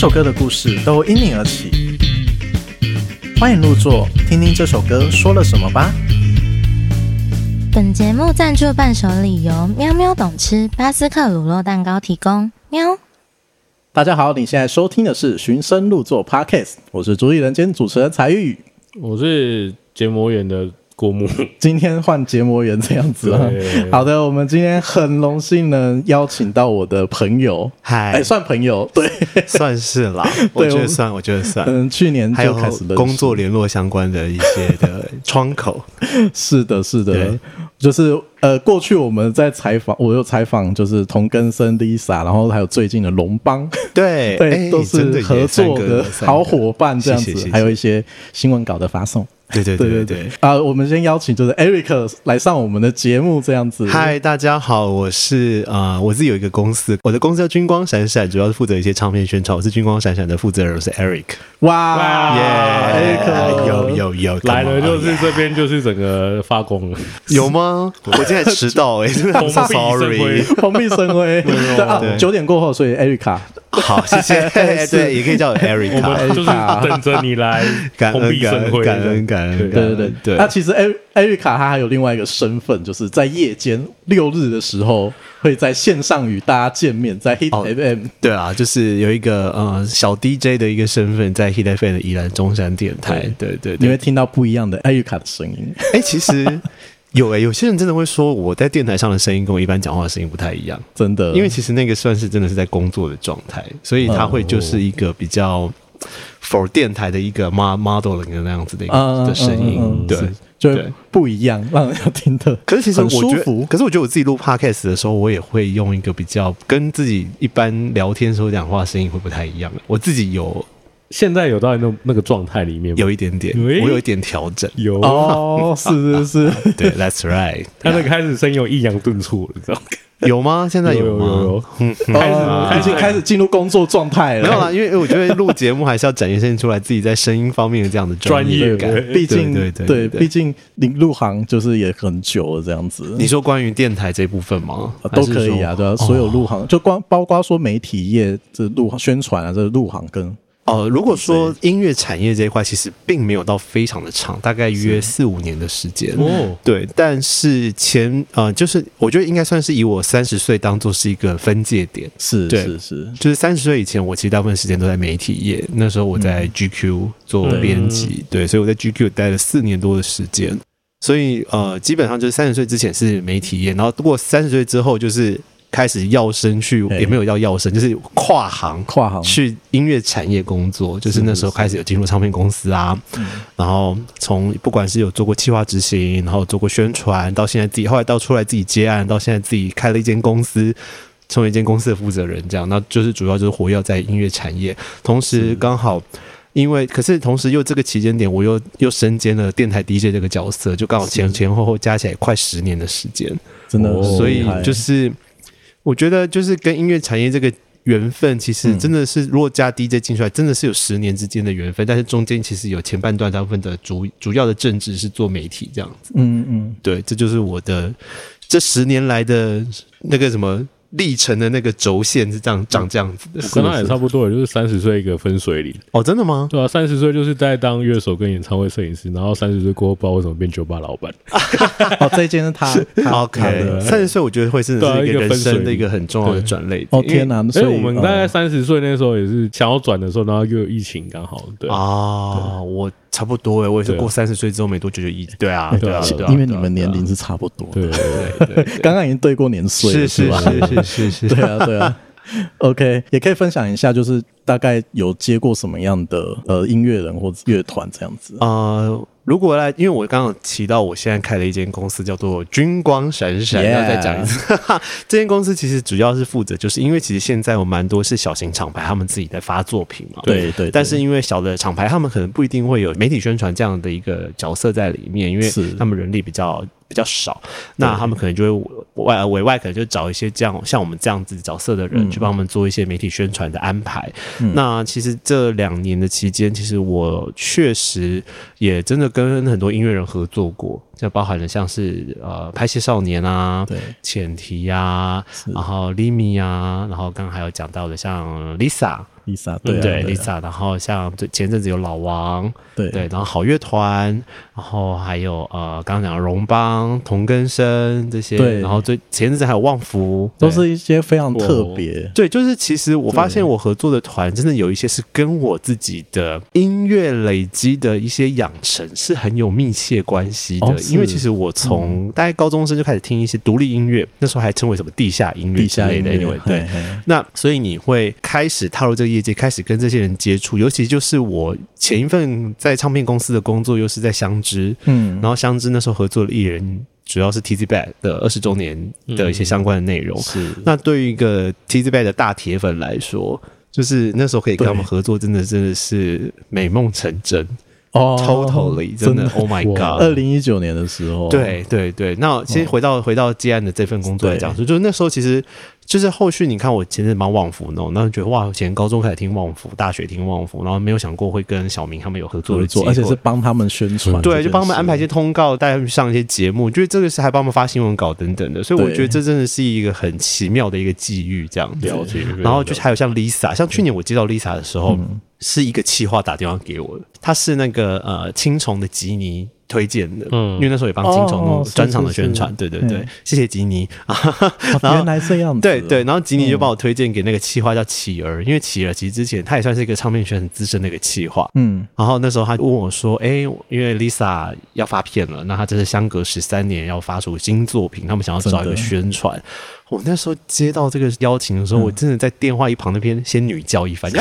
首歌的故事都因你而起，欢迎入座，听听这首歌说了什么吧。本节目赞助伴手礼由喵喵懂吃巴斯克乳酪蛋糕提供。喵，大家好，你现在收听的是《寻声入座》Podcast，我是主理人兼主持人才玉，我是结膜园的。过目，今天换结膜园这样子啊。好的，我们今天很荣幸能邀请到我的朋友，嗨，哎，算朋友，对，算是啦。我觉得算，我觉得算。嗯，去年就开始工作联络相关的一些的窗口。是的，是的，就是呃，过去我们在采访，我有采访，就是同根生 Lisa，然后还有最近的龙邦，对对，都是合作的好伙伴这样子，还有一些新闻稿的发送。对对对对对啊！我们先邀请就是 Eric 来上我们的节目，这样子。嗨，大家好，我是啊、呃，我自己有一个公司，我的公司叫军光闪闪，主要是负责一些唱片宣传。我是军光闪闪的负责人，我是 Eric。哇耶！Eric 有有有来了，就是这边就是整个发光了，有吗？我今天迟到哎，真的很 sorry，蓬荜生辉。对啊，九点过后，所以 Eric 好，谢谢。对，也可以叫我 Eric，我们就是等着你来，感恩感恩感恩感恩。对对对对。那其实艾艾瑞卡他还有另外一个身份，就是在夜间六日的时候会在线上与大家见面，在 Hit FM。对啊，就是有一个呃小 DJ 的一个身份，在 Hit FM 的宜兰中山电台。对对，你会听到不一样的艾瑞卡的声音。哎，其实。有诶、欸，有些人真的会说我在电台上的声音跟我一般讲话的声音不太一样，真的。因为其实那个算是真的是在工作的状态，所以他会就是一个比较 for 电台的一个 modeling 的那样子的一个的声音，对，就不一样，让人要听的。可是其实我觉得，可是我觉得我自己录 podcast 的时候，我也会用一个比较跟自己一般聊天时候讲话声音会不太一样。我自己有。现在有到那那个状态里面吗？有一点点，我有一点调整。有哦，是是是，对，That's right。他那个开始声音有抑扬顿挫了，你知道吗？有吗？现在有吗？有有。嗯，开始已经开始进入工作状态了。没有啦，因为我觉得录节目还是要展现出来自己在声音方面的这样的专业感。毕竟，对对对，毕竟你入行就是也很久了，这样子。你说关于电台这部分吗？都可以啊，对啊，所有入行就光包括说媒体业这入宣传啊，这入行跟。哦、呃，如果说音乐产业这一块，其实并没有到非常的长，大概约四五年的时间。哦，对，但是前呃，就是我觉得应该算是以我三十岁当做是一个分界点。是，是是，就是三十岁以前，我其实大部分时间都在媒体业。那时候我在 GQ 做编辑，嗯、对，所以我在 GQ 待了四年多的时间。所以呃，基本上就是三十岁之前是媒体业，然后过三十岁之后就是。开始要生去，也没有要要生，就是跨行跨行。去音乐产业工作。就是那时候开始有进入唱片公司啊，然后从不管是有做过企划执行，然后做过宣传，到现在自己后来到出来自己接案，到现在自己开了一间公司，成为一间公司的负责人，这样，那就是主要就是活跃在音乐产业。同时刚好因为，可是同时又这个期间点，我又又身兼了电台 DJ 这个角色，就刚好前前后后加起来快十年的时间，真的，所以就是。我觉得就是跟音乐产业这个缘分，其实真的是如果加 DJ 进出来，真的是有十年之间的缘分。但是中间其实有前半段大部分的主主要的政治是做媒体这样子。嗯嗯，对，这就是我的这十年来的那个什么。历程的那个轴线是这样长这样子的，跟他也差不多，也就是三十岁一个分水岭。哦，真的吗？对啊，三十岁就是在当乐手跟演唱会摄影师，然后三十岁过后不知道为什么变酒吧老板。哦，这一件是他。OK，三十岁我觉得会是一个人生的一个很重要的转类。哦天哪！所以我们大概三十岁那时候也是想要转的时候，然后又有疫情刚好。对啊，我。差不多哎，我也是过三十岁之后没多久就一直对啊，对啊，因为你们年龄是差不多，对对对，刚刚已经对过年岁了，是吧？是是是是，对啊对啊。OK，也可以分享一下，就是大概有接过什么样的呃音乐人或者乐团这样子啊。呃如果来，因为我刚刚提到，我现在开了一间公司，叫做军光闪闪。要再讲一次，这间公司其实主要是负责，就是因为其实现在有蛮多是小型厂牌，他们自己在发作品嘛。对对。但是因为小的厂牌，他们可能不一定会有媒体宣传这样的一个角色在里面，因为他们人力比较比较少，那他们可能就会外委外可能就找一些这样像我们这样子角色的人去帮我们做一些媒体宣传的安排。那其实这两年的期间，其实我确实也真的。跟很多音乐人合作过，就包含了像是呃拍戏少年啊，对，浅提啊，然后 Limi 啊，然后刚刚还有讲到的像 Lisa，Lisa 对啊对对啊 Lisa，然后像前阵子有老王，对对，然后好乐团，然后还有呃刚刚讲的荣邦、同根生这些，对。然后最前阵子还有旺福，都是一些非常特别。对，就是其实我发现我合作的团真的有一些是跟我自己的音乐累积的一些养成是很有密切关系的，哦因为其实我从大概高中生就开始听一些独立音乐，那时候还称为什么地下音乐地之类的，下音乐对。嘿。嘿。那所以你会开始踏入这个业界，开始跟这些人接触，尤其就是我前一份在唱片公司的工作，又是在香知，嗯，然后相知那时候合作的艺人主要是 Tizzy Bac 的二十周年的一些相关的内容。是。那对于一个 Tizzy Bac 的大铁粉来说，就是那时候可以跟他们合作，真的真的是美梦成真。哦。Totally，真的，Oh my God！二零一九年的时候，对对对，那先回到、回到接案的这份工作来讲，对。就是那时候其实就是后续，你看我前阵蛮旺福那种，那觉得哇，以前高中开始听旺福，大学听旺福，然后没有想过会跟小明他们有合作的机会，而且是帮他们宣传，对，就帮他们安排一些通告，带他们上一些节目，就是这个是还帮他们发新闻稿等等的，所以我对觉得这真的是一个很奇妙的一个际遇，这样子。了解。然后就是还有像 Lisa，像去年我接到 Lisa 的时候，嗯是一个企划打电话给我的，他是那个呃青虫的吉尼推荐的，嗯。因为那时候也帮青虫专场的宣传，是对对对嗯，谢谢吉尼。啊，哦然后原来这样子，对对，然后吉尼就帮我推荐给那个企划叫企儿，因为企儿其实之前他也算是一个唱片圈很资深的一个企划，嗯，然后那时候他问我说：“哎，因为 Lisa 要发片了，那他这是相隔十三年要发出新作品，他们想要找一个宣传。”我那时候接到这个邀请的时候，嗯。我真的在电话一旁那边先女叫一番。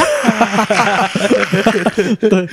对，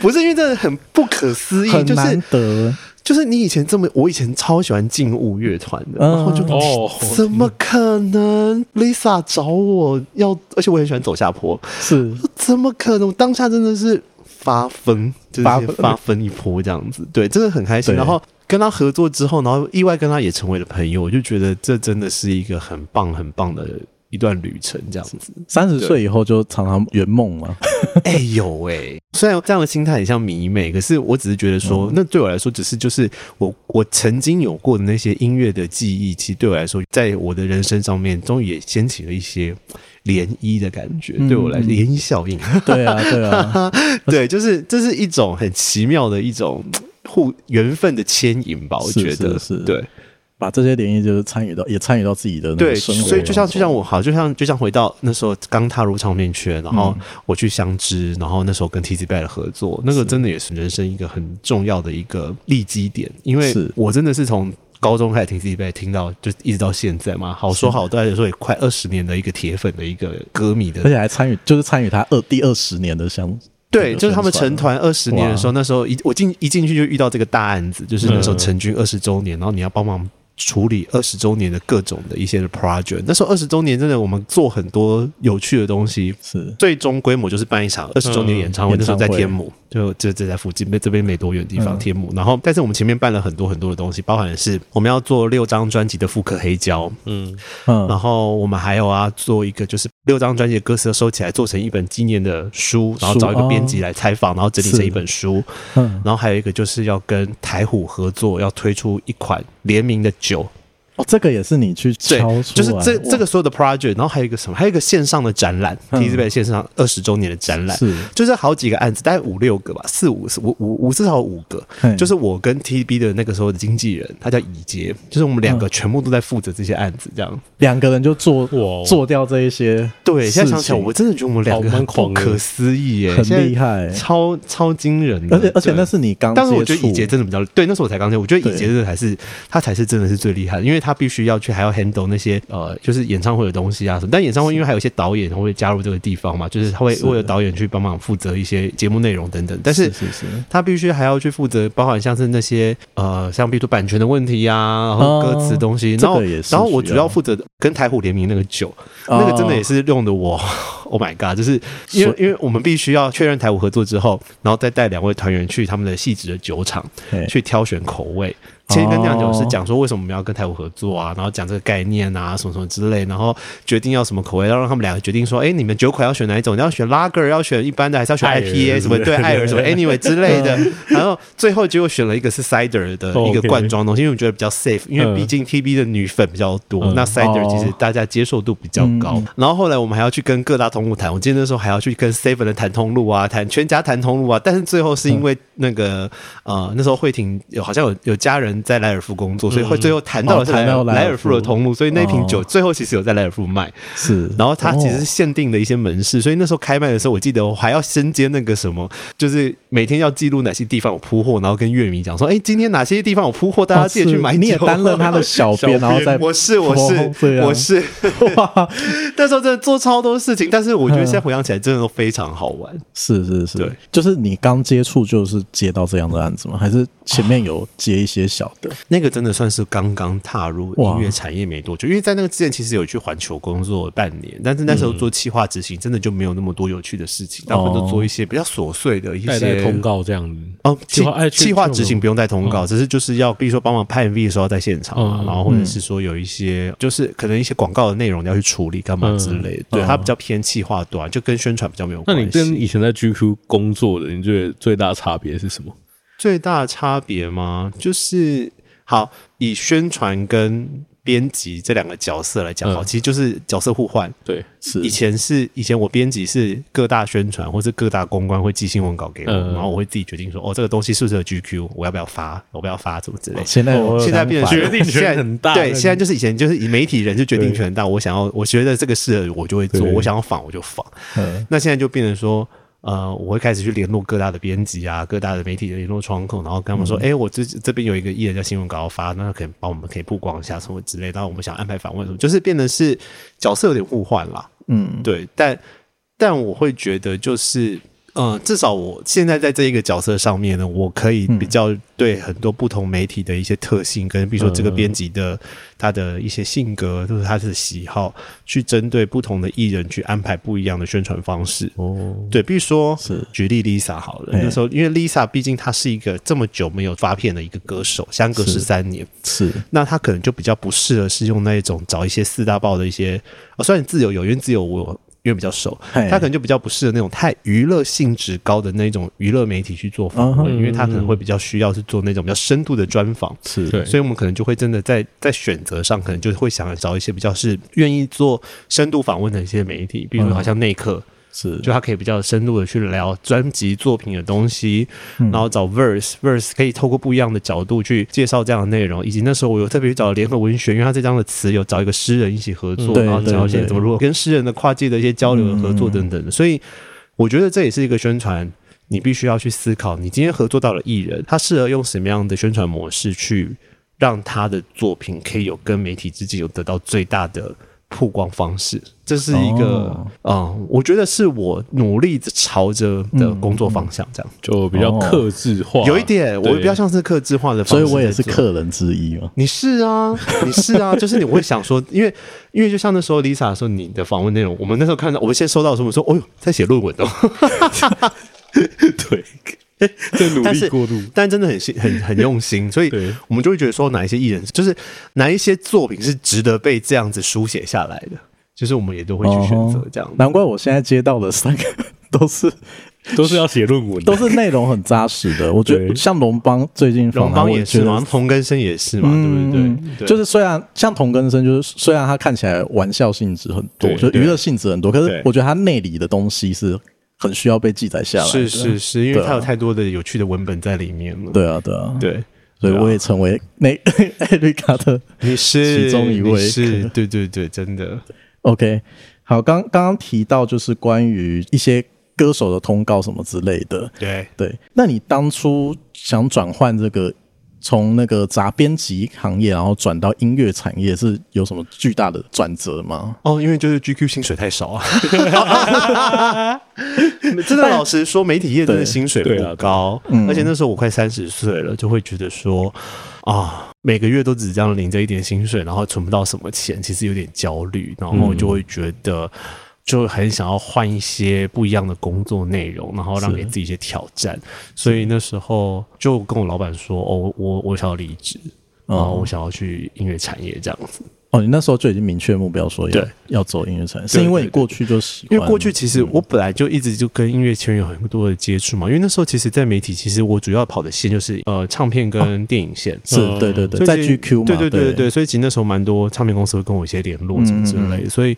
不是因为真的很不可思议，就很难是得，就是你以前这么，我以前超喜欢劲舞乐团的，嗯。然后就哦，怎么可能？Lisa 找我要，而且我很喜欢走下坡，是。怎么可能？我当下真的是发疯，就是发疯。一波这样子，对，真的很开心。然后跟他合作之后，然后意外跟他也成为了朋友，我就觉得这真的是一个很棒很棒的一段旅程，这样子。三十岁以后就常常圆梦嘛，哎、有哎、虽然这样的心态很像迷妹，可是我只是觉得说，嗯。那对我来说，只是就是我我曾经有过的那些音乐的记忆，其实对我来说，在我的人生上面，终于也掀起了一些涟漪的感觉。嗯对我来说，涟漪效应。对啊，对啊，对，就是这是一种很奇妙的一种互缘分的牵引吧，我觉得。是是。对。把这些联谊就是参与到，也参与到自己的那对，所以就像就像我好，就像就像回到那时候刚踏入唱片圈，然后嗯。我去相知，然后那时候跟 Tizzy Bac 的合作，那个真的也是人生一个很重要的一个立基点，因为我真的是从。高中开始听 Tizzy Bac，听到就一直到现在嘛，好说好歹来说也快二十年的一个铁粉的一个歌迷的而且还参与，就是参与他二第二十年的项目，对，就是他们成团二十年的时候，那时候一我进一进去就遇到这个大案子，就是那时候成军二十周年，然后你要帮忙处理二十周年的各种的一些的 project。那时候二十周年真的我们做很多有趣的东西，是。最终规模就是办一场二十周年演唱会，嗯那时候在天母，就就就在附近，这边没多远的地方，嗯。天母。然后，但是我们前面办了很多很多的东西，包含的是我们要做六张专辑的复刻黑胶，嗯，嗯。然后我们还有啊，做一个就是六张专辑的歌词都收起来，做成一本纪念的书，然后找一个编辑来采访，然后整理成一本书。嗯，然后还有一个就是要跟台虎合作，要推出一款联名的酒。哦，这个也是你去对敲出，，就是这这个所有的 project，然后还有一个什么？还有一个线上的展览嗯，Tizzy Bac 线上二十周年的展览。是就是好几个案子，大概五六个吧，四五五五五至少五个。就是我跟 TB 的那个时候的经纪人，他叫乙杰，就是我们两个嗯全部都在负责这些案子，这样。两个人就做哇做掉这一些，对，现在想起来，我真的觉得我们两个很蛮狂不可思议耶，很厉害超超惊人的。而且而且那是你刚但是我觉得乙杰真的比较对，那时候我才刚接，我觉得乙杰对真的还是他才是真的是最厉害的，因为他必须要去还要 handle 那些呃，就是演唱会的东西啊什么。但演唱会因为还有一些导演会加入这个地方嘛，就是他会为了导演去帮忙负责一些节目内容等等。但是他必须还要去负责，包含像是那些呃，像比如说版权的问题呀、然后歌词东西，哦然后这个然后我主要负责跟台虎联名那个酒，哦那个真的也是用的我，Oh my god！就是因为因为我们必须要确认台虎合作之后，然后再带两位团员去他们的细致的酒厂去挑选口味。先跟酿酒师讲说为什么我们要跟台湖合作啊，然后讲这个概念啊，什么什么之类，然后决定要什么口味，要让他们两个决定说，哎，你们酒款要选哪一种？你要选 Lager，要选一般的，还是要选 IPA 什么？对，艾尔什么 Anyway 之类的。然后最后结果选了一个是 Cider 的一个罐装东西，因为我觉得比较 safe，因为毕竟 TB 的女粉比较多，那 Cider 其实大家接受度比较高。然后后来我们还要去跟各大通路谈，我记得那时候还要去跟 Seven 的谈通路啊，谈全家谈通路啊，但是最后是因为那个呃那时候慧婷有好像有有家人在莱尔富工作，所以会最后谈到了莱莱尔富。的通路，所以那瓶酒最后其实有在莱尔富卖。是，然后它其实是限定的一些门市，所以那时候开卖的时候，我记得我还要身兼那个什么，就是每天要记录哪些地方有铺货，然后跟乐迷讲说，哎，今天哪些地方有铺货，大家记得去买。你也担任他的小编，然后再我是我是我是。哇，那时候真的做超多事情，但是我觉得现在回想起来，真的都非常好玩。是是是，对，就是你刚接触就是接到这样的案子吗？还是前面有接一些小的？那个真的算是刚刚踏入音乐产业没多久，因为在那个之前其实有去环球工作半年，但是那时候做企划执行，真的就没有那么多有趣的事情，大部分都做一些比较琐碎的一些通告这样子。哦，企企划执行不用带通告，只是就是要比如说帮忙拍 MV 的时候在现场啊，然后或者是说有一些就是可能一些广告的内容要去处理干嘛之类的，对，它比较偏企划端，就跟宣传比较没有关系。那你跟以前在 GQ 工作的，你觉得最大差别是什么？最大的差别吗？就是好以宣传跟编辑这两个角色来讲，好，其实就是角色互换。对，是以前是以前我编辑是各大宣传或是各大公关会寄新闻稿给我，然后我会自己决定说，哦，这个东西是不是有 GQ，我要不要发，我不要发，怎么之类。现在现在变成决定权很大，对，现在就是以前就是以媒体人就决定权很大，我想要我觉得这个适合我就会做，我想要仿我就访。那现在就变成说。呃，我会开始去联络各大的编辑啊，各大的媒体的联络窗口，然后跟他们说，哎、嗯欸，我这这边有一个艺人叫新闻稿要发，那可以帮我们可以曝光一下什么之类，然后我们想安排访问什么，就是变得是角色有点互换了。嗯，对，但但我会觉得就是。嗯，至少我现在在这一个角色上面呢，我可以比较对很多不同媒体的一些特性，跟比如说这个编辑的他的一些性格，就是他的喜好，去针对不同的艺人去安排不一样的宣传方式。哦，对，比如说是。举例 Lisa 好了，那时候因为 Lisa 毕竟她是一个这么久没有发片的一个歌手，相隔十三年，是。那她可能就比较不适合是用那一种找一些四大报的一些，哦，虽然自由有，因为自由我。因为比较熟，他可能就比较不适合那种太娱乐性质高的那种娱乐媒体去做访问，因为他可能会比较需要是做那种比较深度的专访，是。对，所以我们可能就会真的在在选择上，可能就会想找一些比较是愿意做深度访问的一些媒体，比如好像内克。是，就他可以比较深入的去聊专辑作品的东西，嗯、然后找 verse verse 可以透过不一样的角度去介绍这样的内容，以及那时候我有特别去找联合文学，因为他这张的词有找一个诗人一起合作，嗯、然后讲一些怎么如何跟诗人的跨界的一些交流和合作等等的，所以我觉得这也是一个宣传，你必须要去思考，你今天合作到了艺人，他适合用什么样的宣传模式去让他的作品可以有跟媒体之间有得到最大的。曝光方式，这是一个啊、哦。嗯，我觉得是我努力朝着的工作方向，这样、嗯、就比较克制化，有一点，我比较像是克制化的方式，所以我也是客人之一嘛。你是啊，你是啊，就是你会想说，因为因为就像那时候 Lisa 说你的访问内容，我们那时候看到，我们先收到的时候，我说，哦呦，在写论文哦，对。在努力过度，但真的很心很很用心，所以我们就会觉得说，哪一些艺人，就是哪一些作品是值得被这样子书写下来的，就是我们也都会去选择这样。难怪我现在接到的三个 都是都是要写论文，都是内容很扎实的。我觉得像龙邦最近龙邦也是嘛，同根生也是嘛，对不对？就是虽然像同根生，就是虽然他看起来玩笑性质很多，就娱乐性质很多，可是我觉得他内里的东西是。很需要被记载下来，是是是，因为它有太多的有趣的文本在里面了。对啊，对啊，对，所以我也成为那 艾瑞卡的你是其中一位，是，对对对，真的。OK，好，刚刚刚提到就是关于一些歌手的通告什么之类的，对对。那你当初想转换这个？从那个杂编辑行业，然后转到音乐产业，是有什么巨大的转折吗？哦，因为就是 GQ 薪水太少啊。真的，老实说，媒体业真的薪水不高，而且那时候我快三十岁了，就会觉得说啊，每个月都只这样领着一点薪水，然后存不到什么钱，其实有点焦虑，然后就会觉得。就很想要换一些不一样的工作内容，然后让给自己一些挑战，所以那时候就跟我老板说：“哦，我我想要离职。”然后我想要去音乐产业这样子。哦，你那时候就已经明确目标说要对要走音乐产业，是因为你过去就喜欢？因为过去其实我本来就一直就跟音乐圈有很多的接触嘛。因为那时候其实，在媒体其实我主要跑的线就是呃唱片跟电影线，是对对对，在 GQ 嘛，对对对对对，所以其实那时候蛮多唱片公司会跟我一些联络什么之类的，所以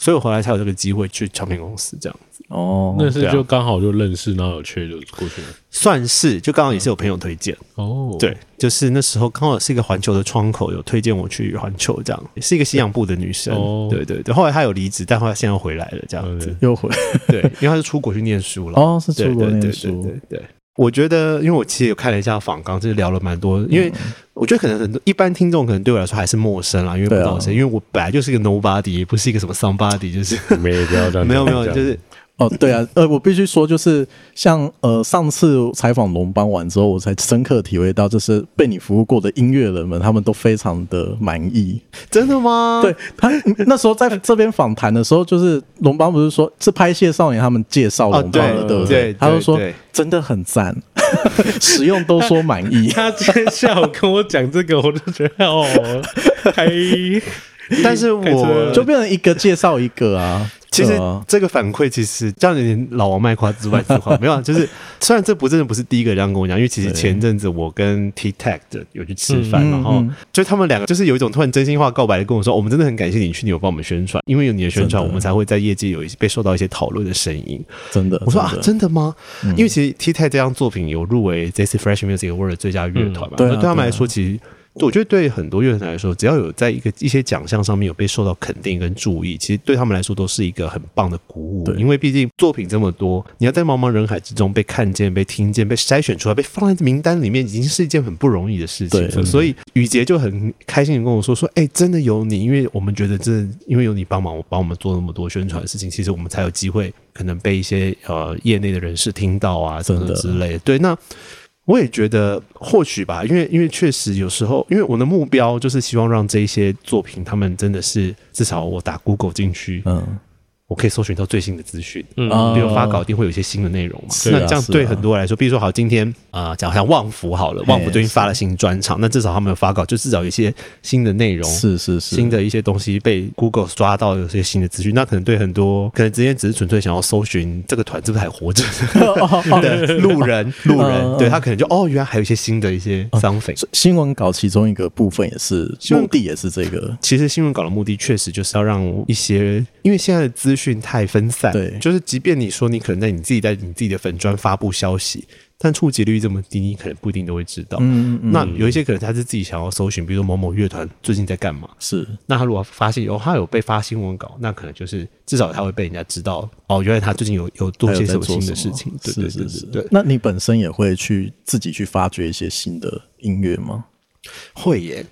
所以我回来才有这个机会去唱片公司这样子。哦，那是就刚好就认识，然后有缺就过去了。算是，就刚好也是有朋友推荐哦。对，就是那时候刚好是一个环球的窗口，有推荐我去环球，这样是一个西洋部的女生。对对对，后来她有离职，但后来现在又回来了，这样子又回。对，因为她是出国去念书了。哦，是出国念书。对对对，我觉得，因为我其实有看了一下访纲，就是聊了蛮多。因为我觉得可能很多一般听众可能对我来说还是陌生啦，因为不知道谁。因为我本来就是一个 nobody，也不是一个什么 somebody，就是没有没有 没有，就是。哦，对啊，呃，我必须说，就是像呃，上次采访龙邦完之后，我才深刻体会到，就是被你服务过的音乐人们，他们都非常的满意。真的吗？对他那时候在 这边访谈的时候，就是龙邦不是说是拍谢少年他们介绍龙邦的，哦、对，对不对？他就说真的很赞，使用都说满意。他今天下午跟我讲这个，我就觉得哦，还。但是我就变成一个介绍一个啊。其实这个反馈其实这样老王卖瓜自卖自夸，没有啊。就是虽然这不真的不是第一个这样跟我讲，因为其实前阵子我跟 T Tech 的有去吃饭，然后就他们两个就是有一种突然真心话告白的跟我说，我们真的很感谢你去年有帮我们宣传，因为有你的宣传，我们才会在业界有一些被受到一些讨论的声音。真的，我说啊，真的吗？因为其实 T Tech 这张作品有入围这次 Fresh Music Award 最佳乐团嘛，对，对他们来说其实。我觉得对很多乐团来说，只要有在一个一些奖项上面有被受到肯定跟注意，其实对他们来说都是一个很棒的鼓舞。对，因为毕竟作品这么多，你要在茫茫人海之中被看见、被听见、被筛选出来、被放在名单里面，已经是一件很不容易的事情。对，所以宇杰就很开心的跟我说：“说，哎，真的有你，因为我们觉得这，因为有你帮忙，我帮我们做那么多宣传的事情，其实我们才有机会可能被一些呃业内的人士听到啊，什么之类的。”对，那。我也觉得或许吧，因为因为确实有时候，因为我的目标就是希望让这一些作品，他们真的是至少我打 Google 进去，嗯。我可以搜寻到最新的资讯，嗯，比如发稿一定会有一些新的内容嘛。那这样对很多人来说，比如说好，今天啊，讲像旺福好了，旺福最近发了新专场，那至少他们有发稿，就至少有一些新的内容，是是是，新的一些东西被 Google 抓到，有些新的资讯，那可能对很多可能之前只是纯粹想要搜寻这个团是不是还活着的 路人路人，对他可能就哦，原来还有一些新的一些 something。新闻稿其中一个部分也是目的，也是这个。其实新闻稿的目的确实就是要让一些，因为现在的资讯太分散，对，就是即便你说你可能在你自己在你自己的粉专发布消息，但触及率这么低，你可能不一定都会知道。嗯嗯。那有一些可能他是自己想要搜寻，比如说某某乐团最近在干嘛，是。那他如果发现有他有被发新闻稿，那可能就是至少他会被人家知道哦，原来他最近有有做些什么新的事情。对对对对。那你本身也会去自己去发掘一些新的音乐吗？会耶。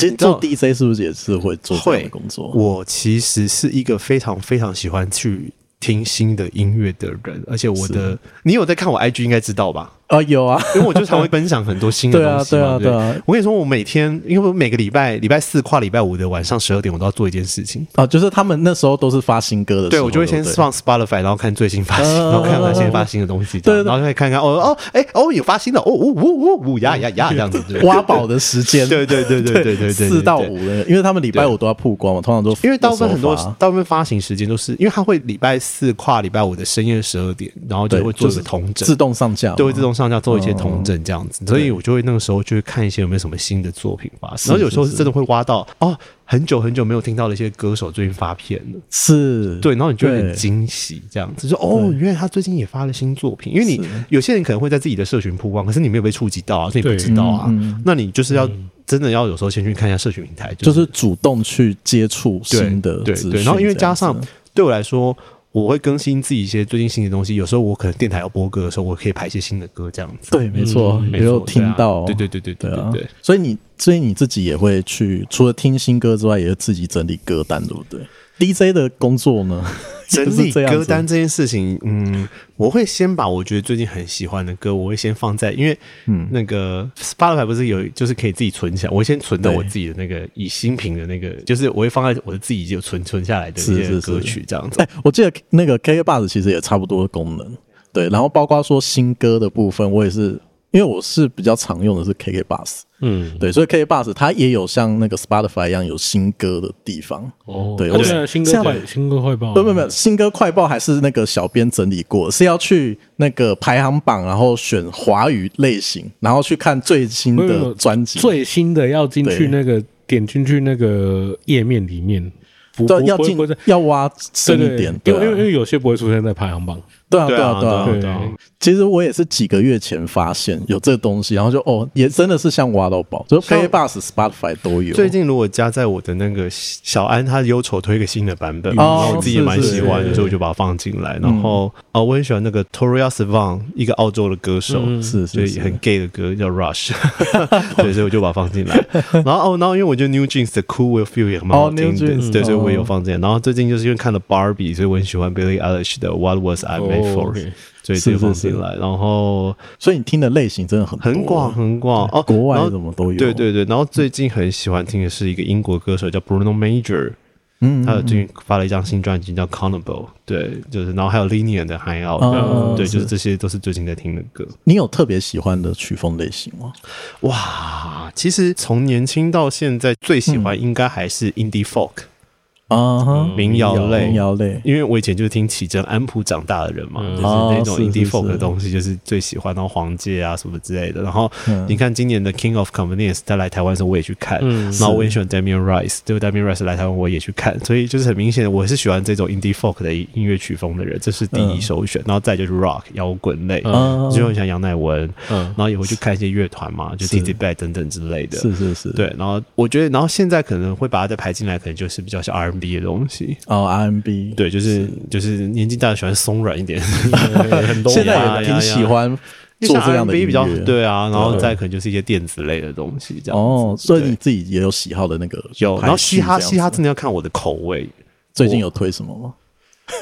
其实做 DJ 是不是也是会做这样的工作？我其实是一个非常非常喜欢去听新的音乐的人，而且我的你有在看我 IG 应该知道吧？啊，有啊，因为我就常会分享很多新的东西嘛。对啊，我跟你说，我每天，因为我每个礼拜礼拜四跨礼拜五的晚上十二点，我都要做一件事情。啊，就是他们那时候都是发新歌的时候，对，我就会先放 Spotify，然后看最新发行，然后看哪些发新的东西，对，然后就会看看哦哦，哎哦，有发新的哦呜呜呜呜呀呀呀这样子，挖宝的时间，对对对对对对对，四到五的，因为他们礼拜五都要曝光嘛，通常都因为大部分很多大部分发行时间都是因为他会礼拜四跨礼拜五的深夜十二点，然后就会做一个统整，自动上架，就会自动上下做一些统。这样子，所以我就会那个时候就会看一些有没有什么新的作品发生，然后有时候是真的会挖到哦，很久很久没有听到的一些歌手最近发片了，是。对，然后你就会很惊喜，这样子说哦，原来他最近也发了新作品，因为你有些人可能会在自己的社群曝光，可是你没有被触及到啊，所以你不知道啊，那你就是要真的要有时候先去看一下社群平台，就是主动去接触新的对对，然后因为加上对我来说。我会更新自己一些最近新的东西，有时候我可能电台要播歌的时候，我可以排一些新的歌，这样子。对，没错，没有听到。对对对对对对。所以你，所以你自己也会去，除了听新歌之外，也会自己整理歌单，对不对？DJ 的工作呢？整理歌单这件事情，嗯，我会先把我觉得最近很喜欢的歌，我会先放在，因为嗯，那个 Spotify 不是有，就是可以自己存起来，我会先存到我自己的那个以新品的那个，就是我会放在我的自己就存存下来的一些歌曲这样子。哎，我记得那个 KKBOX 其实也差不多的功能，对，然后包括说新歌的部分，我也是因为我是比较常用的是 KK Bus，嗯，对，所以 KK Bus 它也有像那个 Spotify 一样有新歌的地方。哦，对，我是新歌快新歌快报，不不不，新歌快报还是那个小编整理过，是要去那个排行榜，然后选华语类型，然后去看最新的专辑，最新的要进去那个点进去那个页面里面，对，要进要挖深一点，对，因为因为有些不会出现在排行榜。对啊，对啊，对啊，对啊。其实我也是几个月前发现有这个东西，然后就哦，也真的是像挖到宝，就 KKBOX、Spotify 都有。最近如果加在我的那个小安，他忧愁推个新的版本，然后我自己也蛮喜欢的，所以我就把它放进来。然后哦，我很喜欢那个 Troye Sivan，一个澳洲的歌手，是，所以很 gay 的歌叫 Rush，对，所以我就把它放进来。然后哦，然后因为我觉得 New Jeans 的 Cool Will Feel 也很好听的，对，所以我也有放进来。然后最近就是因为看了 Barbie，所以我很喜欢 Billie Eilish 的 What Was I Made For。所以就放进来，然后，所以你听的类型真的很很广很广哦，国外什么都有。对对对，然后最近很喜欢听的是一个英国歌手叫 Bruno Major，嗯，他最近发了一张新专辑叫 Carnival 对，就是，然后还有 Linian 的 High Out，对，就是这些都是最近在听的歌。你有特别喜欢的曲风类型吗？哇，其实从年轻到现在，最喜欢应该还是 Indie Folk。啊，民谣类，民谣类，因为我以前就是听启真、安普长大的人嘛，就是那种 indie folk 的东西，就是最喜欢，然后黄玠啊什么之类的。然后你看今年的 King of Convenience 他来台湾的时候，我也去看，然后我也喜欢 Damien Rice，对，Damien Rice 来台湾我也去看，所以就是很明显的，我是喜欢这种 indie folk 的音乐曲风的人，这是第一首选。然后再就是 rock 摇滚类，就很像杨乃文，然后也会去看一些乐团嘛，就 Dizzy Back 等等之类的，是是是，对。然后我觉得，然后现在可能会把它再排进来，可能就是比较像 R。的东西哦，R&B 对，就是就是年纪大的喜欢松软一点，很多 现在也挺喜欢做这样的音乐，对啊，然后再可能就是一些电子类的东西这样。哦，所以你自己也有喜好的那个有，然后嘻哈嘻哈真的要看我的口味。最近有推什么吗？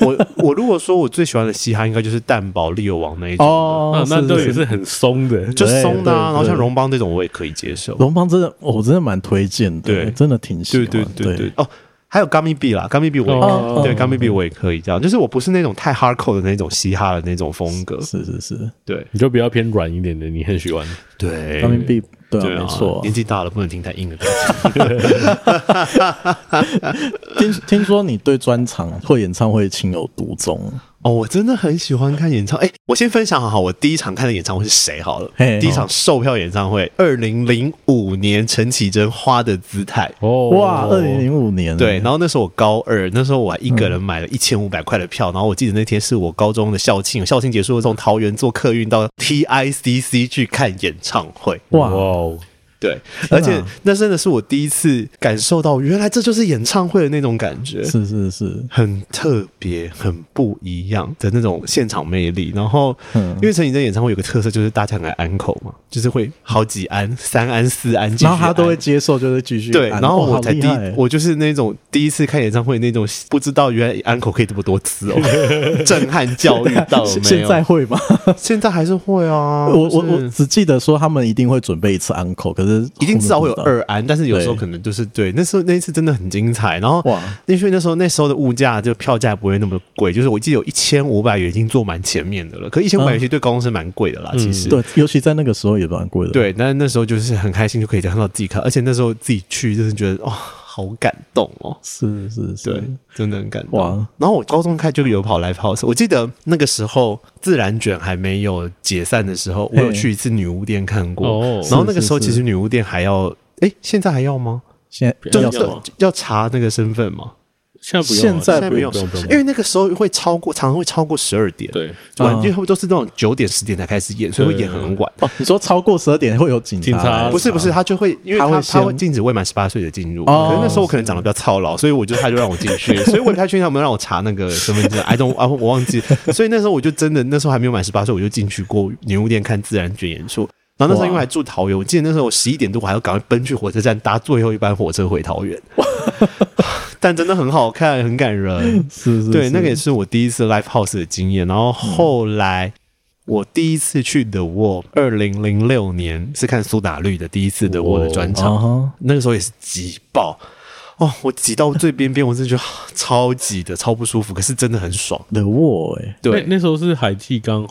我我如果说我最喜欢的嘻哈，应该就是蛋堡、利友王那一种哦，那都也是很松的，就松的啊。然后像荣邦这种，我也可以接受。荣邦真的，我真的蛮推荐的，对，真的挺喜欢。对对对对哦。还有 Gummy B 啦，Gummy B 我也对 Gummy B 我也可以这样，就是我不是那种太 hardcore 的那种嘻哈的那种风格，是是是，对，你就比较偏软一点的，你很喜欢，对。Gummy B 对没错，年纪大了不能听太硬的东西。听听说你对专场或演唱会情有独钟。哦，我真的很喜欢看演唱会。哎，我先分享好好，我第一场看的演唱会是谁好了。嘿第一场售票演唱会，二零零五年陈绮贞《花的姿态》。哦，哇，二零零五年。对，然后那时候我高二，那时候我还一个人买了一千五百块的票，嗯、然后我记得那天是我高中的校庆，校庆结束我从桃园坐客运到 TICC 去看演唱会。哇。哇对，而且那真的是我第一次感受到，原来这就是演唱会的那种感觉，是是是，很特别、很不一样的那种现场魅力。然后，因为陈綺贞演唱会有个特色，就是大家很爱安口嘛，就是会好几安、三安、四安，然后他都会接受，就是继续。对，然后我才第一，我就是那种第一次看演唱会那种不知道原来安口可以这么多次哦，震撼教育到了没有？现在会吗？现在还是会啊。我我我只记得说他们一定会准备一次安口，可是。一定至少会有二安，但是有时候可能就是对，那时候那一次真的很精彩。然后哇，因为那时候那时候的物价就票价不会那么贵，就是我记得有一千五百元已经坐满前面的了。可一千五百元其实对高中生蛮贵的啦，其实对，尤其在那个时候也蛮贵的。对，但是那时候就是很开心就可以看到自己看，而且那时候自己去就是觉得哇，好感动哦，是是是，对，真的很感动。哇，然后我高中开就有跑 live house，我记得那个时候自然卷还没有解散的时候，我有去一次女巫店看过。然后那个时候其实女巫店还要。哎，现在还要吗？现在要要查那个身份吗？现在不用，现在不用，因为那个时候会超过，常常会超过十二点。对，因为都是那种九点、十点才开始演，所以会演很晚。哦，你说超过十二点会有警察？不是不是，他就会，因为他他会禁止未满十八岁的进入。可是那时候我可能长得比较操劳，所以我就他就让我进去，所以我也不太确定他们让我查那个身份证。I don't 啊，我忘记。所以那时候我就真的那时候还没有满十八岁，我就进去过女巫店看自然卷演出。然后那时候因为还住桃园，我记得那时候我十一点多，我还要赶快奔去火车站搭最后一班火车回桃园。但真的很好看，很感人。是是，对，那个也是我第一次 live house 的经验。然后后来我第一次去 The Wall，二零零六年是看苏打绿的第一次 The Wall 的专场，那个时候也是挤爆哦，我挤到最边边，我真的觉得超挤的，超不舒服。可是真的很爽。The Wall，哎，对，那时候是海记刚。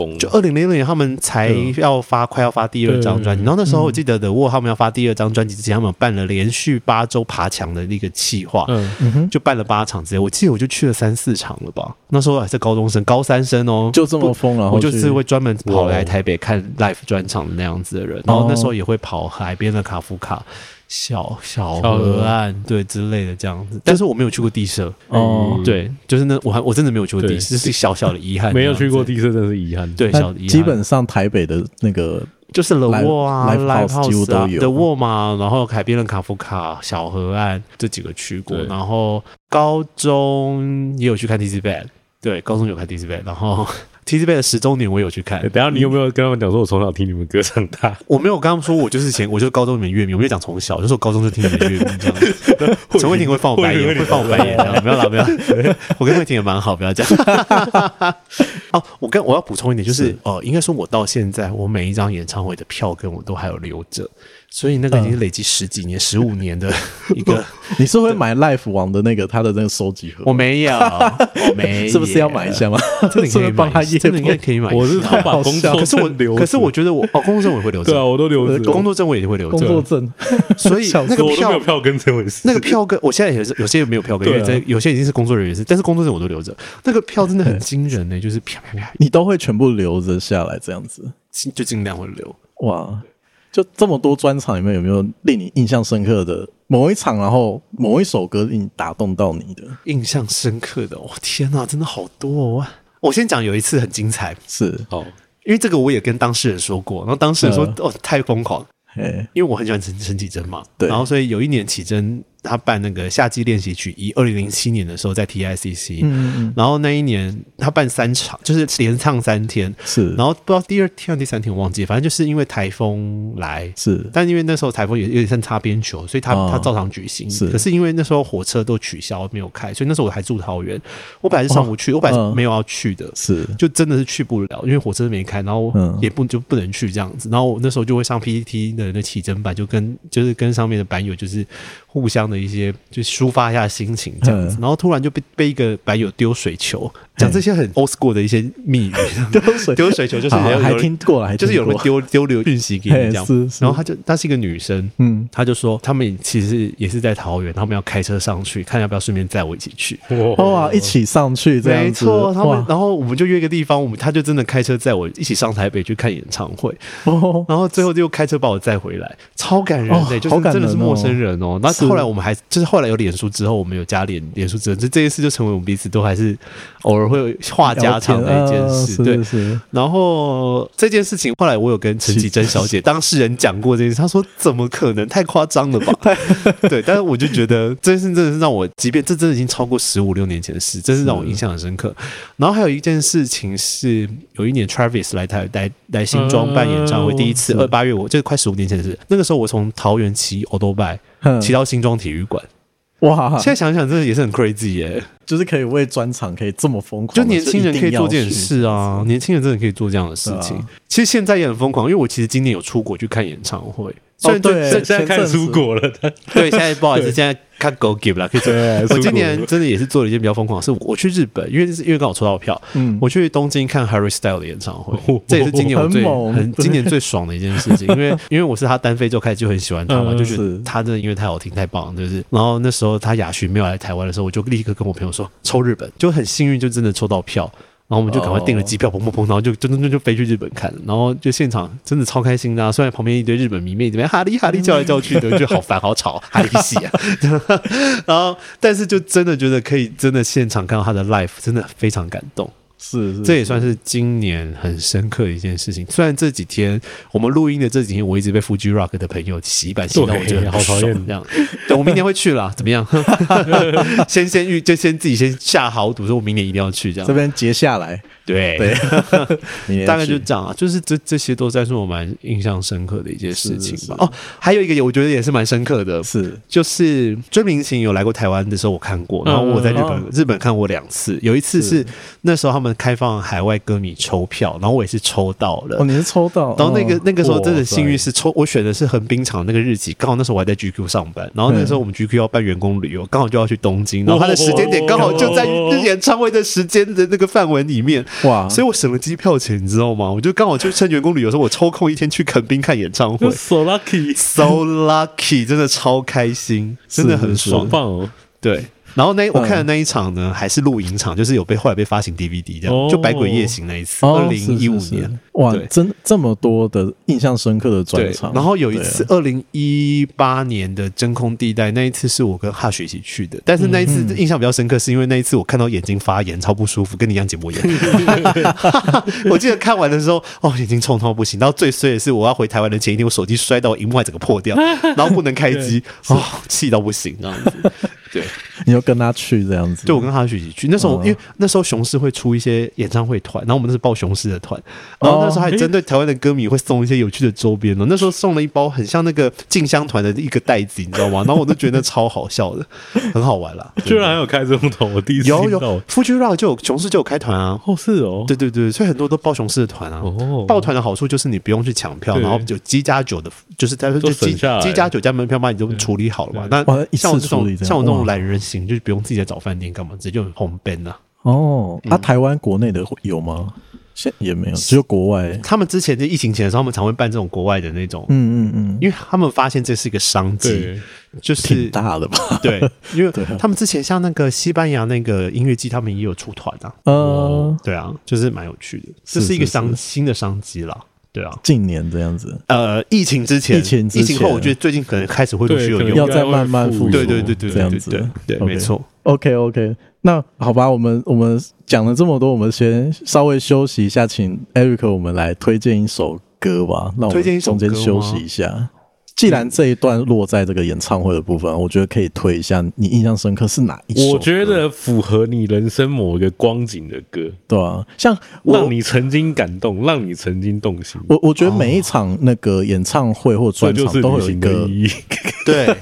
疯，就二零零六年他们才要发快要发第二张专辑，然后那时候我记得 The Wall 他们要发第二张专辑之前，他们办了连续八周爬墙的那个企划，嗯，就办了八场之类，我记得我就去了三四场了吧。那时候还是高中生，高三生哦，就这么疯了。我就是会专门跑来台北看 live 专场的那样子的人，然后那时候也会跑海边的卡夫卡。小小河岸对之类的这样子，但是我没有去过地社哦，对，就是那我还我真的没有去过地社，是小小的遗憾，没有去过地社真的是遗憾，对，小的遗憾。基本上台北的那个就是 The Wall 啊，Live House 几乎都有 The Wall 嘛，然后海边的卡夫卡、小河岸这几个去过，然后高中也有去看 Tizzy Bac，对，高中有看 Tizzy Bac，然后。Tizzy Bac 的十周年我有去看，等下你有没有跟他们讲说，我从小听你们歌长大？我没有跟他们说，我就是前，我就是高中里面乐迷，我没有讲从小，就是我高中就听你们乐迷这样。陈慧婷会放我白眼，会放我白眼，不要啦，不要。我跟慧婷也蛮好，不要讲。哦，我跟我要补充一点，就是哦，应该说我到现在，我每一张演唱会的票根我都还有留着。所以那个已经累积十几年、十五年的 一个，你是会买 Life 王的那个他的那个收集盒？我没有，我 没，是不是要买一下吗？这里可以 帮他，真的应该可以买。我是他把工作，可是我留，可是我觉得我哦，工作证我会留着，对啊，我都留着，工作证我也会留着，工作证。所以那个票票根这回事，那个票根，我现在也是有些没有票根，因为在有些已经是工作人员是，但是工作证我都留着。那个票真的很惊人呢，就是啪啪啪，你都会全部留着下来这样子，就尽量会留。哇。就这么多专场里面，有没有令你印象深刻的某一场？然后某一首歌令你打动到你的？印象深刻的，我、哦、天哪，真的好多哦！我先讲有一次很精彩，是哦，因为这个我也跟当事人说过，然后当事人说、呃、哦太疯狂，嘿因为我很喜欢陈陈绮贞嘛，对，然后所以有一年绮贞。他办那个夏季练习曲，一二零零七年的时候在 TICC，嗯，然后那一年他办三场，就是连唱三天，是，然后不知道第二天第三天我忘记，反正就是因为台风来，是，但因为那时候台风也有点像擦边球，所以他他照常举行，是，可是因为那时候火车都取消没有开，所以那时候我还住桃园，我本来是上午去，我本来没有要去的，是，就真的是去不了，因为火车没开，然后也不就不能去这样子，然后我那时候就会上 PPT 的那起征版，就跟就是跟上面的版友就是。互相的一些就抒发一下心情这样子，然后突然就被被一个白友丢水球，讲这些很 old school 的一些秘语，丢水。丢水球就是还听过来，就是有人丢丢流讯息给你这样，然后他就她是一个女生，嗯，他就说他们其实也是在桃园，他们要开车上去，看要不要顺便载我一起去，哇，一起上去这样子，没错，他们然后我们就约个地方，我们他就真的开车载我一起上台北去看演唱会，然后最后就开车把我载回来，超感人的，就是真的是陌生人哦，那。后来我们还就是后来有脸书之后，我们有加脸脸书之后，这这件事就成为我们彼此都还是偶尔会有话家常的一件事。对，然后这件事情后来我有跟陈绮贞小姐当事人讲过这件事，她说怎么可能？太夸张了吧？对，但是我就觉得这件事真的是让我，即便这真的已经超过十五六年前的事，真是让我印象很深刻。然后还有一件事情是，有一年 Travis 来台来来新庄办演唱会，第一次二八月，我这快十五年前的事。那个时候我从桃园骑欧兜拜。骑到新庄体育馆，哇！现在想想，真的也是很 crazy 耶，就是可以为专场可以这么疯狂，就年轻人可以做这件事啊！年轻人真的可以做这样的事情。其实现在也很疯狂，因为我其实今年有出国去看演唱会。哦，对，现在开始出国了。对，现在不好意思，现在看 Go Give 了。可以我今年真的也是做了一件比较疯狂的事，我去日本，因为因为刚好抽到票，嗯，我去东京看 Harry Styles 的演唱会，这也是今年我最很今年最爽的一件事情，因为 因为我是他单飞之后开始就很喜欢他嘛，就是他真的因为太好听太棒，就是然后那时候他雅巡没有来台湾的时候，我就立刻跟我朋友说抽日本，就很幸运就真的抽到票。然后我们就赶快订了机票，砰砰砰，然后就就就就飞去日本看，然后就现场真的超开心的啊！虽然旁边一堆日本迷妹这边哈利哈利叫来叫去的，就好烦好吵，哈利戏啊！然后但是就真的觉得可以真的现场看到他的 life，真的非常感动。是，是，这也算是今年很深刻的一件事情。虽然这几天我们录音的这几天，我一直被 Fuji Rock 的朋友洗版洗到，我觉得好讨厌这样。对，我明年会去了，怎么样？先先预，就先自己先下豪赌，说我明年一定要去这样。这边截下来。对对，大概就这样啊，就是这这些都算是我蛮印象深刻的一件事情吧。哦，还有一个我觉得也是蛮深刻的，是就是追明星有来过台湾的时候，我看过，然后我在日本日本看过两次，有一次是那时候他们。开放海外歌迷抽票，然后我也是抽到了。哦，你是抽到？然后那个、哦、那个时候真的幸运是抽，我选的是横滨场那个日期，刚好那时候我还在 GQ 上班。然后那时候我们 GQ 要办员工旅游，刚好就要去东京，然后他的时间点刚好就在日演唱会的时间的那个范围里面。哇！所以我省了机票钱，你知道吗？我就刚好就趁员工旅游的时候，我抽空一天去垦丁看演唱会。So lucky，so lucky，真的超开心，真的很爽，棒哦！对。然后那我看的那一场呢，还是录影场，就是有被后来被发行 DVD 这样，就《百鬼夜行》那一次，二零一五年，哇，真这么多的印象深刻的专场。然后有一次二零一八年的真空地带，那一次是我跟哈雪一起去的，但是那一次印象比较深刻，是因为那一次我看到眼睛发炎，超不舒服，跟你一样结膜炎。我记得看完的时候，哦，眼睛痛痛不行。然后最衰的是，我要回台湾的前一天，我手机摔到荧幕外，整个破掉，然后不能开机，哦，气到不行这样子。对，你就跟他去这样子。对，我跟他去一起去。那时候，因为那时候雄狮会出一些演唱会团，然后我们那是报雄狮的团，然后那时候还针对台湾的歌迷会送一些有趣的周边呢。那时候送了一包很像那个进香团的一个袋子，你知道吗？然后我都觉得超好笑的，很好玩啦。居然还有开这种团，我第一次有有，Fuji Rock 就有雄狮就有开团啊。哦，是哦，对对对，所以很多都报雄狮的团啊。哦，报团的好处就是你不用去抢票，然后就机加酒的，就是他说就机机加酒加门票帮你都处理好了嘛。那像我这种像我这种懒人型就。不用自己再找饭店干嘛，直接就很方便呐。哦，啊、台湾国内的有吗？现也没有，只有国外。他们之前在疫情前的时候，他们常会办这种国外的那种。嗯嗯嗯，因为他们发现这是一个商机，就是挺大的吧？对，因为 他们之前像那个西班牙那个音乐季，他们也有出团啊。嗯，对啊，就是蛮有趣的，这是一个商是是是新的商机啦。对啊，近年这样子，呃，疫情之前，疫情疫情后，我觉得最近可能开始会陆续有要再慢慢复苏，对对对对，这样子，对，没错。OK OK，那好吧，我们我们讲了这么多，我们先稍微休息一下，请 Eric 我们来推荐一首歌吧。那我们中间休息一下。既然这一段落在这个演唱会的部分，我觉得可以推一下。你印象深刻是哪一首？我觉得符合你人生某一个光景的歌，对啊，像让你曾经感动，让你曾经动心。我我觉得每一场那个演唱会或专场都会有一个，对，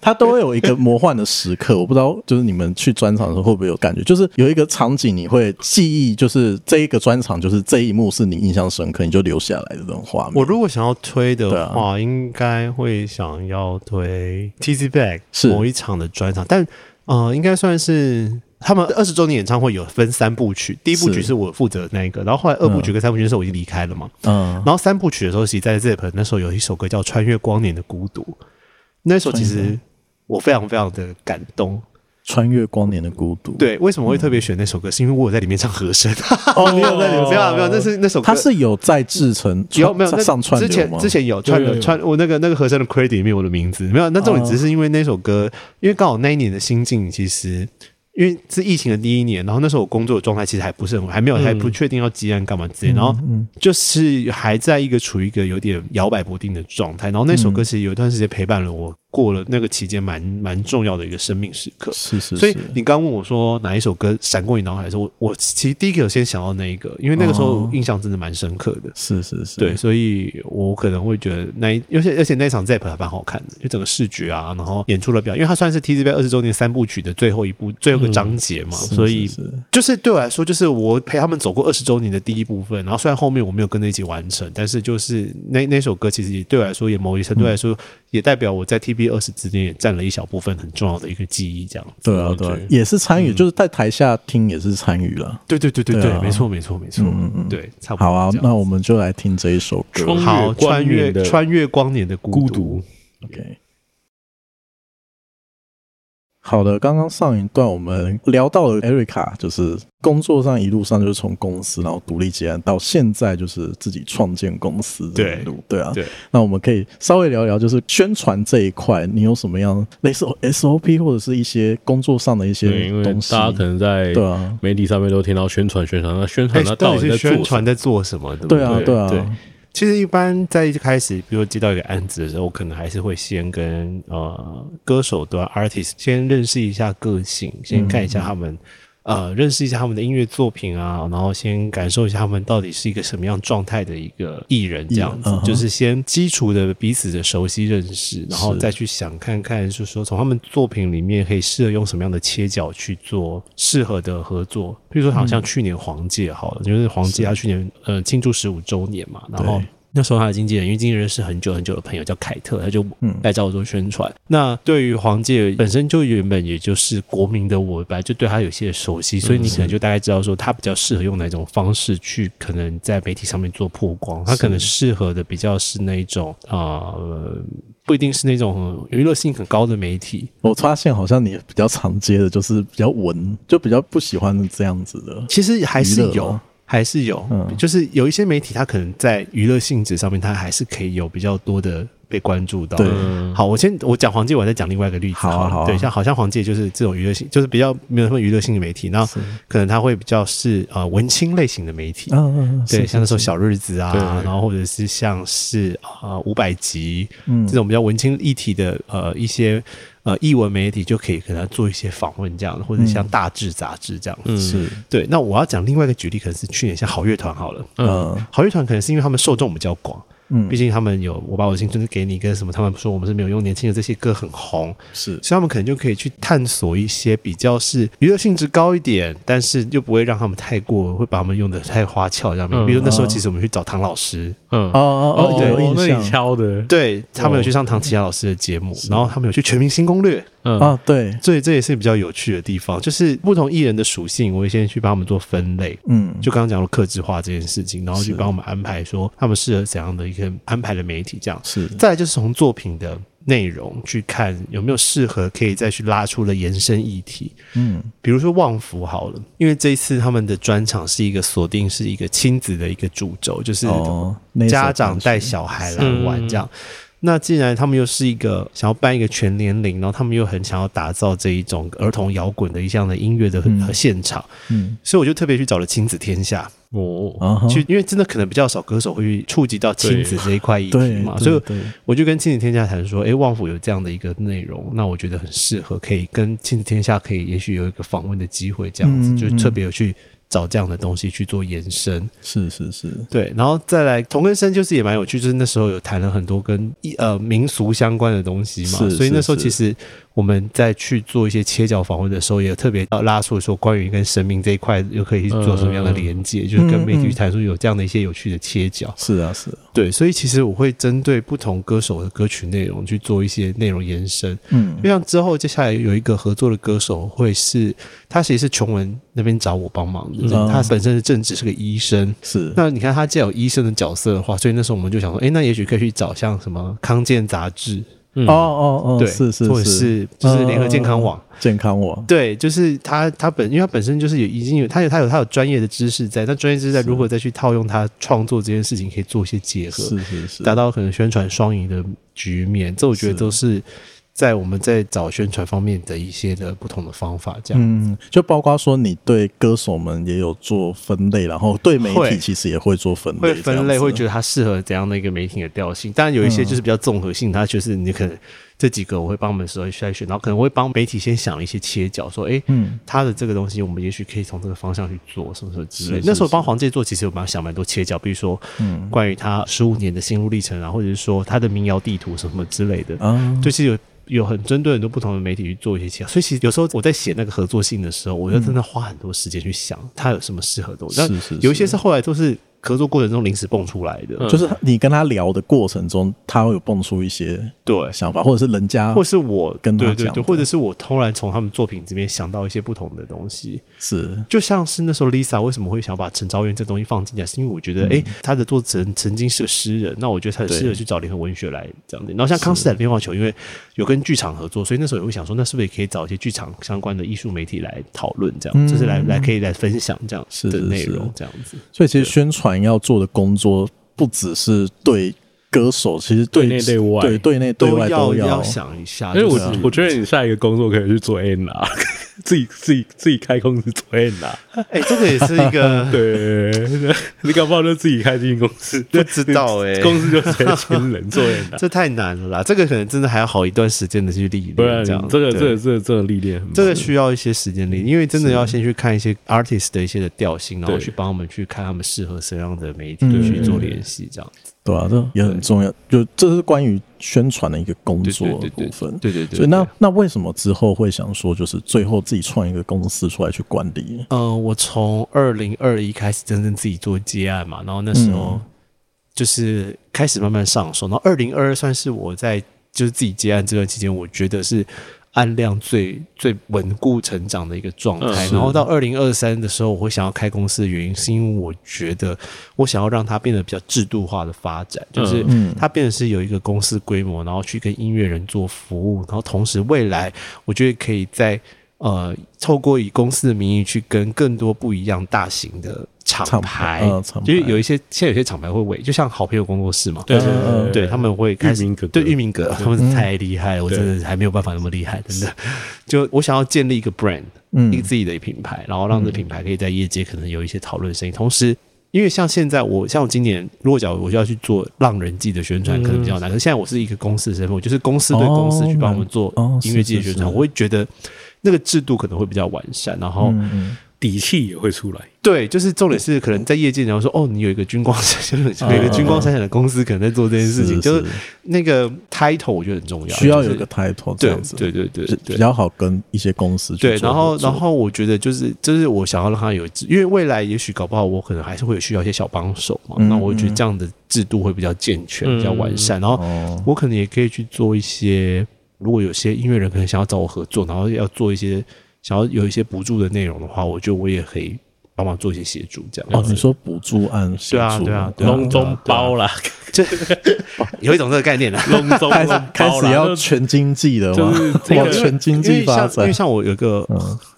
它都会有一个魔幻的时刻。我不知道，就是你们去专场的时候会不会有感觉？就是有一个场景你会记忆，就是这一个专场，就是这一幕是你印象深刻，你就留下来的这种画面。我如果想要推的话，应该。会想要推 Tizzy Bac 是。某一场的专场，但呃，应该算是他们二十周年演唱会有分三部曲，第一部曲是。我负责的那一个，然后后来二部曲跟三部曲的时候我已经离开了嘛，嗯，然后三部曲的时候，其实在 Zip 那时候有一首歌叫《穿越光年的孤独》，那时候其实我非常非常的感动。穿越光年的孤独，对，为什么会特别选那首歌？是因为我有在里面唱和声。哦，你有在里面？没有，没有，那是那首歌，它是有在制成，有没有上传？之前之前有穿穿我那个那个和声的 credit 里面我的名字没有。那重点只是因为那首歌，因为刚好那一年的心境，其实因为是疫情的第一年，然后那时候我工作的状态其实还不是很还没有还不确定要接案干嘛之类，然后就是还在一个处于一个有点摇摆不定的状态。然后那首歌其实有一段时间陪伴了我。过了那个期间，蛮蛮重要的一个生命时刻。是是是。所以你刚问我说哪一首歌闪过你脑海的时候，我我其实第一个先想到那一个，因为那个时候印象真的蛮深刻的。是是是。对，所以我可能会觉得那一，而且而且那场 ZEP 还蛮好看的，就整个视觉啊，然后演出的表，因为它算是 TZB 二十周年三部曲的最后一部最后一个章节嘛，所以就是对我来说，就是我陪他们走过二十周年的第一部分。然后虽然后面我没有跟着一起完成，但是就是那那首歌其实也对我来说，也某一程度来说，也代表我在 TB 二十之间也。占了一小部分很重要的一个记忆，这样对啊，对，也是参与，就是在台下听也是参与了。对对对对对，没错没错没错，嗯嗯对，差不多。好啊，那我们就来听这一首歌，好，穿越穿越光年的孤独，OK。好的，刚刚上一段我们聊到了 Erica，就是工作上一路上就是从公司，然后独立接案，到现在就是自己创建公司这一路，对，对啊。对，那我们可以稍微聊聊，就是宣传这一块，你有什么样类似 SOP 或者是一些工作上的一些东西？大家可能在对啊媒体上面都听到宣传宣传，那宣传那到底是宣传在做什么？对啊，对啊。对其实一般在一开始，比如接到一个案子的时候，我可能还是会先跟呃歌手端 artist 先认识一下个性，先看一下他们呃认识一下他们的音乐作品啊，然后先感受一下他们到底是一个什么样状态的一个艺人，这样子，嗯、就是先基础的彼此的熟悉认识，然后再去想看看，就是说从他们作品里面可以适合用什么样的切角去做适合的合作。比如说，好像去年黄玠好了，嗯、就是黄玠他去年呃庆祝十五周年嘛，然后。那时候他的经纪人，因为经纪人是很久很久的朋友，叫凯特，他就来找我做宣传。嗯、那对于黄玠本身就原本也就是国民的我，本来就对他有些熟悉，所以你可能就大概知道说他比较适合用哪种方式去可能在媒体上面做曝光。他可能适合的比较是那一种啊、呃，不一定是那种娱乐性很高的媒体。我发现好像你比较常接的就是比较文，就比较不喜欢这样子的。其实还是有。还是有，嗯，就是有一些媒体，它可能在娱乐性质上面，它还是可以有比较多的被关注到。对，好，我先我讲黄玠，我再讲另外一个例子。好，好，对，像好像黄玠就是这种娱乐性，就是比较没有什么娱乐性的媒体，然后可能他会比较是呃文青类型的媒体。嗯嗯，对，像那时候小日子啊，然后或者是像是啊五百集，嗯，这种比较文青议题的呃一些。呃，艺文媒体就可以给他做一些访问，这样的，或者像大志杂志这样子。嗯，是对。那我要讲另外一个举例，可能是去年像好乐团好了。嗯，好乐团可能是因为他们受众比较广。嗯，毕竟他们有我把我的青春给你跟什么，他们说我们是没有用年轻的这些歌很红，是，所以他们可能就可以去探索一些比较是娱乐性质高一点，但是又不会让他们太过会把他们用的太花俏这样。嗯，比如那时候其实我们去找唐老师，嗯，哦哦哦，对，那里敲的，对，他们有去上唐琪雅老师的节目，然后他们有去全明星攻略。嗯啊，对，所以这也是比较有趣的地方，就是不同艺人的属性，我会先去帮他们做分类。嗯，就刚刚讲了克制化这件事情，然后去帮我们安排说他们适合怎样的一个安排的媒体，这样是。再来就是从作品的内容去看有没有适合可以再去拉出的延伸议题。嗯，比如说旺福好了，因为这一次他们的专场是一个锁定是一个亲子的一个主轴，就是家长带小孩来玩这样。那既然他们又是一个想要办一个全年龄，然后他们又很想要打造这一种儿童摇滚的一项的音乐的现场，嗯，嗯，所以我就特别去找了亲子天下。哦，去，因为真的可能比较少歌手会去触及到亲子这一块议题嘛，所以我就跟亲子天下谈说，哎，旺福有这样的一个内容，那我觉得很适合，可以跟亲子天下可以也许有一个访问的机会，这样子，就特别有去。找这样的东西去做延伸，是是是，对，然后再来同根生就是也蛮有趣，就是那时候有谈了很多跟呃民俗相关的东西嘛，所以那时候其实。我们在去做一些切角访问的时候，也特别要拉出说关于跟神明这一块又可以做什么样的连接，嗯、就是跟媒体谈说有这样的一些有趣的切角。是啊，是啊，对，所以其实我会针对不同歌手的歌曲内容去做一些内容延伸。嗯，就像之后接下来有一个合作的歌手，会是他其实是琼文那边找我帮忙的，嗯、他本身是正职是个医生。是，那你看他既然有医生的角色的话，所以那时候我们就想说，哎，那也许可以去找像什么康健杂志。哦哦哦，对，是是，或者是。就是联合健康网，健康网，对，就是他他本，因为他本身就是有已经有他有他有他有专业的知识在，那专业知识在如何再去套用他创作这件事情，可以做一些结合，是是是，达到可能宣传双赢的局面，这我觉得都是。在我们在找宣传方面的一些的不同的方法，这样，嗯，就包括说你对歌手们也有做分类，然后对媒体其实也会做分类，会分类，会觉得它适合怎样的一个媒体的调性。当然有一些就是比较综合性，它就是你可能这几个我会帮我们稍微筛选，然后可能会帮媒体先想一些切角，说，哎，嗯，他的这个东西我们也许可以从这个方向去做，什么什么之类。那时候帮黄玠做，其实我们想蛮多切角，比如说，嗯，关于他十五年的心路历程啊，或者是说他的民谣地图什么之类的，嗯，就是有。有很针对很多不同的媒体去做一些切，所以其实有时候我在写那个合作信的时候，我就真的花很多时间去想，它有什么适合的东西。是是，有一些是后来都是。合作过程中临时蹦出来的，嗯、就是你跟他聊的过程中，他会有蹦出一些对。想法，或者是人家，或是我跟他讲，或者是我突然从他们作品这边想到一些不同的东西。是，就像是那时候 Lisa 为什么会想把陈昭元这东西放进来，是因为我觉得，哎、嗯欸，他的作者曾经是个诗人，那我觉得他很适合去找联合文学来这样子。然后像康斯坦乒乓球，因为有跟剧场合作，所以那时候也会想说，那是不是也可以找一些剧场相关的艺术媒体来讨论，这样，嗯、就是来来可以来分享这样的内容，这样子。所以其实宣传要做的工。作不只是对歌手，其实对内对外，对对内对外都要，都要想一下。因为我我觉得你下一个工作可以去做 A R。自己自己自己开公司做人呐。哎，这个也是一个 对，你搞不好就自己开经纪公司，不知道哎，公司就直接签人做 N 啦，这太难了啦。这个可能真的还要好一段时间的去历练，这样这个这个这个这个历练，这个需要一些时间历练，因为真的要先去看一些 artist 的一些的调性，然后去帮我们去看他们适合什么样的媒体去做联系，这样子。对啊，这也很重要。就这是关于宣传的一个工作的部分。对对对。所以那那为什么之后会想说，就是最后自己创一个公司出来去管理？呃，我从二零二一开始真正自己做接案嘛，然后那时候就是开始慢慢上手。然后二零二二算是我在就是自己接案这段期间，我觉得是。案量最最稳固成长的一个状态，嗯、然后到二零二三的时候，我会想要开公司的原因，是因为我觉得我想要让它变得比较制度化的发展，就是它变得是有一个公司规模，然后去跟音乐人做服务，然后同时未来我觉得可以在呃透过以公司的名义去跟更多不一样大型的。厂牌，就是有一些现在有些厂牌会委，就像好朋友工作室嘛，对对对，他们会开始对玉明哥，他们是太厉害了，我真的还没有办法那么厉害，真的。就我想要建立一个 brand，一个自己的品牌，然后让这品牌可以在业界可能有一些讨论声音。同时，因为像现在我像我今年，如果讲我就要去做浪人季的宣传，可能比较难。可是现在我是一个公司的身份，我就是公司对公司去帮我们做音乐季的宣传，我会觉得那个制度可能会比较完善，然后。底气也会出来，对，就是重点是可能在业界，然后说哦，你有一个军光闪闪，有一个军光闪闪的公司，可能在做这件事情，就是那个 title 我觉得很重要，需要有一个 title 这样子，对对对对，比较好跟一些公司去对，然后然后我觉得就是就是我想要让他有，因为未来也许搞不好我可能还是会有需要一些小帮手嘛，那我觉得这样的制度会比较健全，比较完善，然后我可能也可以去做一些，如果有些音乐人可能想要找我合作，然后要做一些。想要有一些补助的内容的话，我觉得我也可以帮忙做一些协助，这样。哦，你说补助案？对啊，对啊，笼中包啦，这 有一种这个概念了。笼中开始要全经济的嘛，往全经济发展。因为像我有一个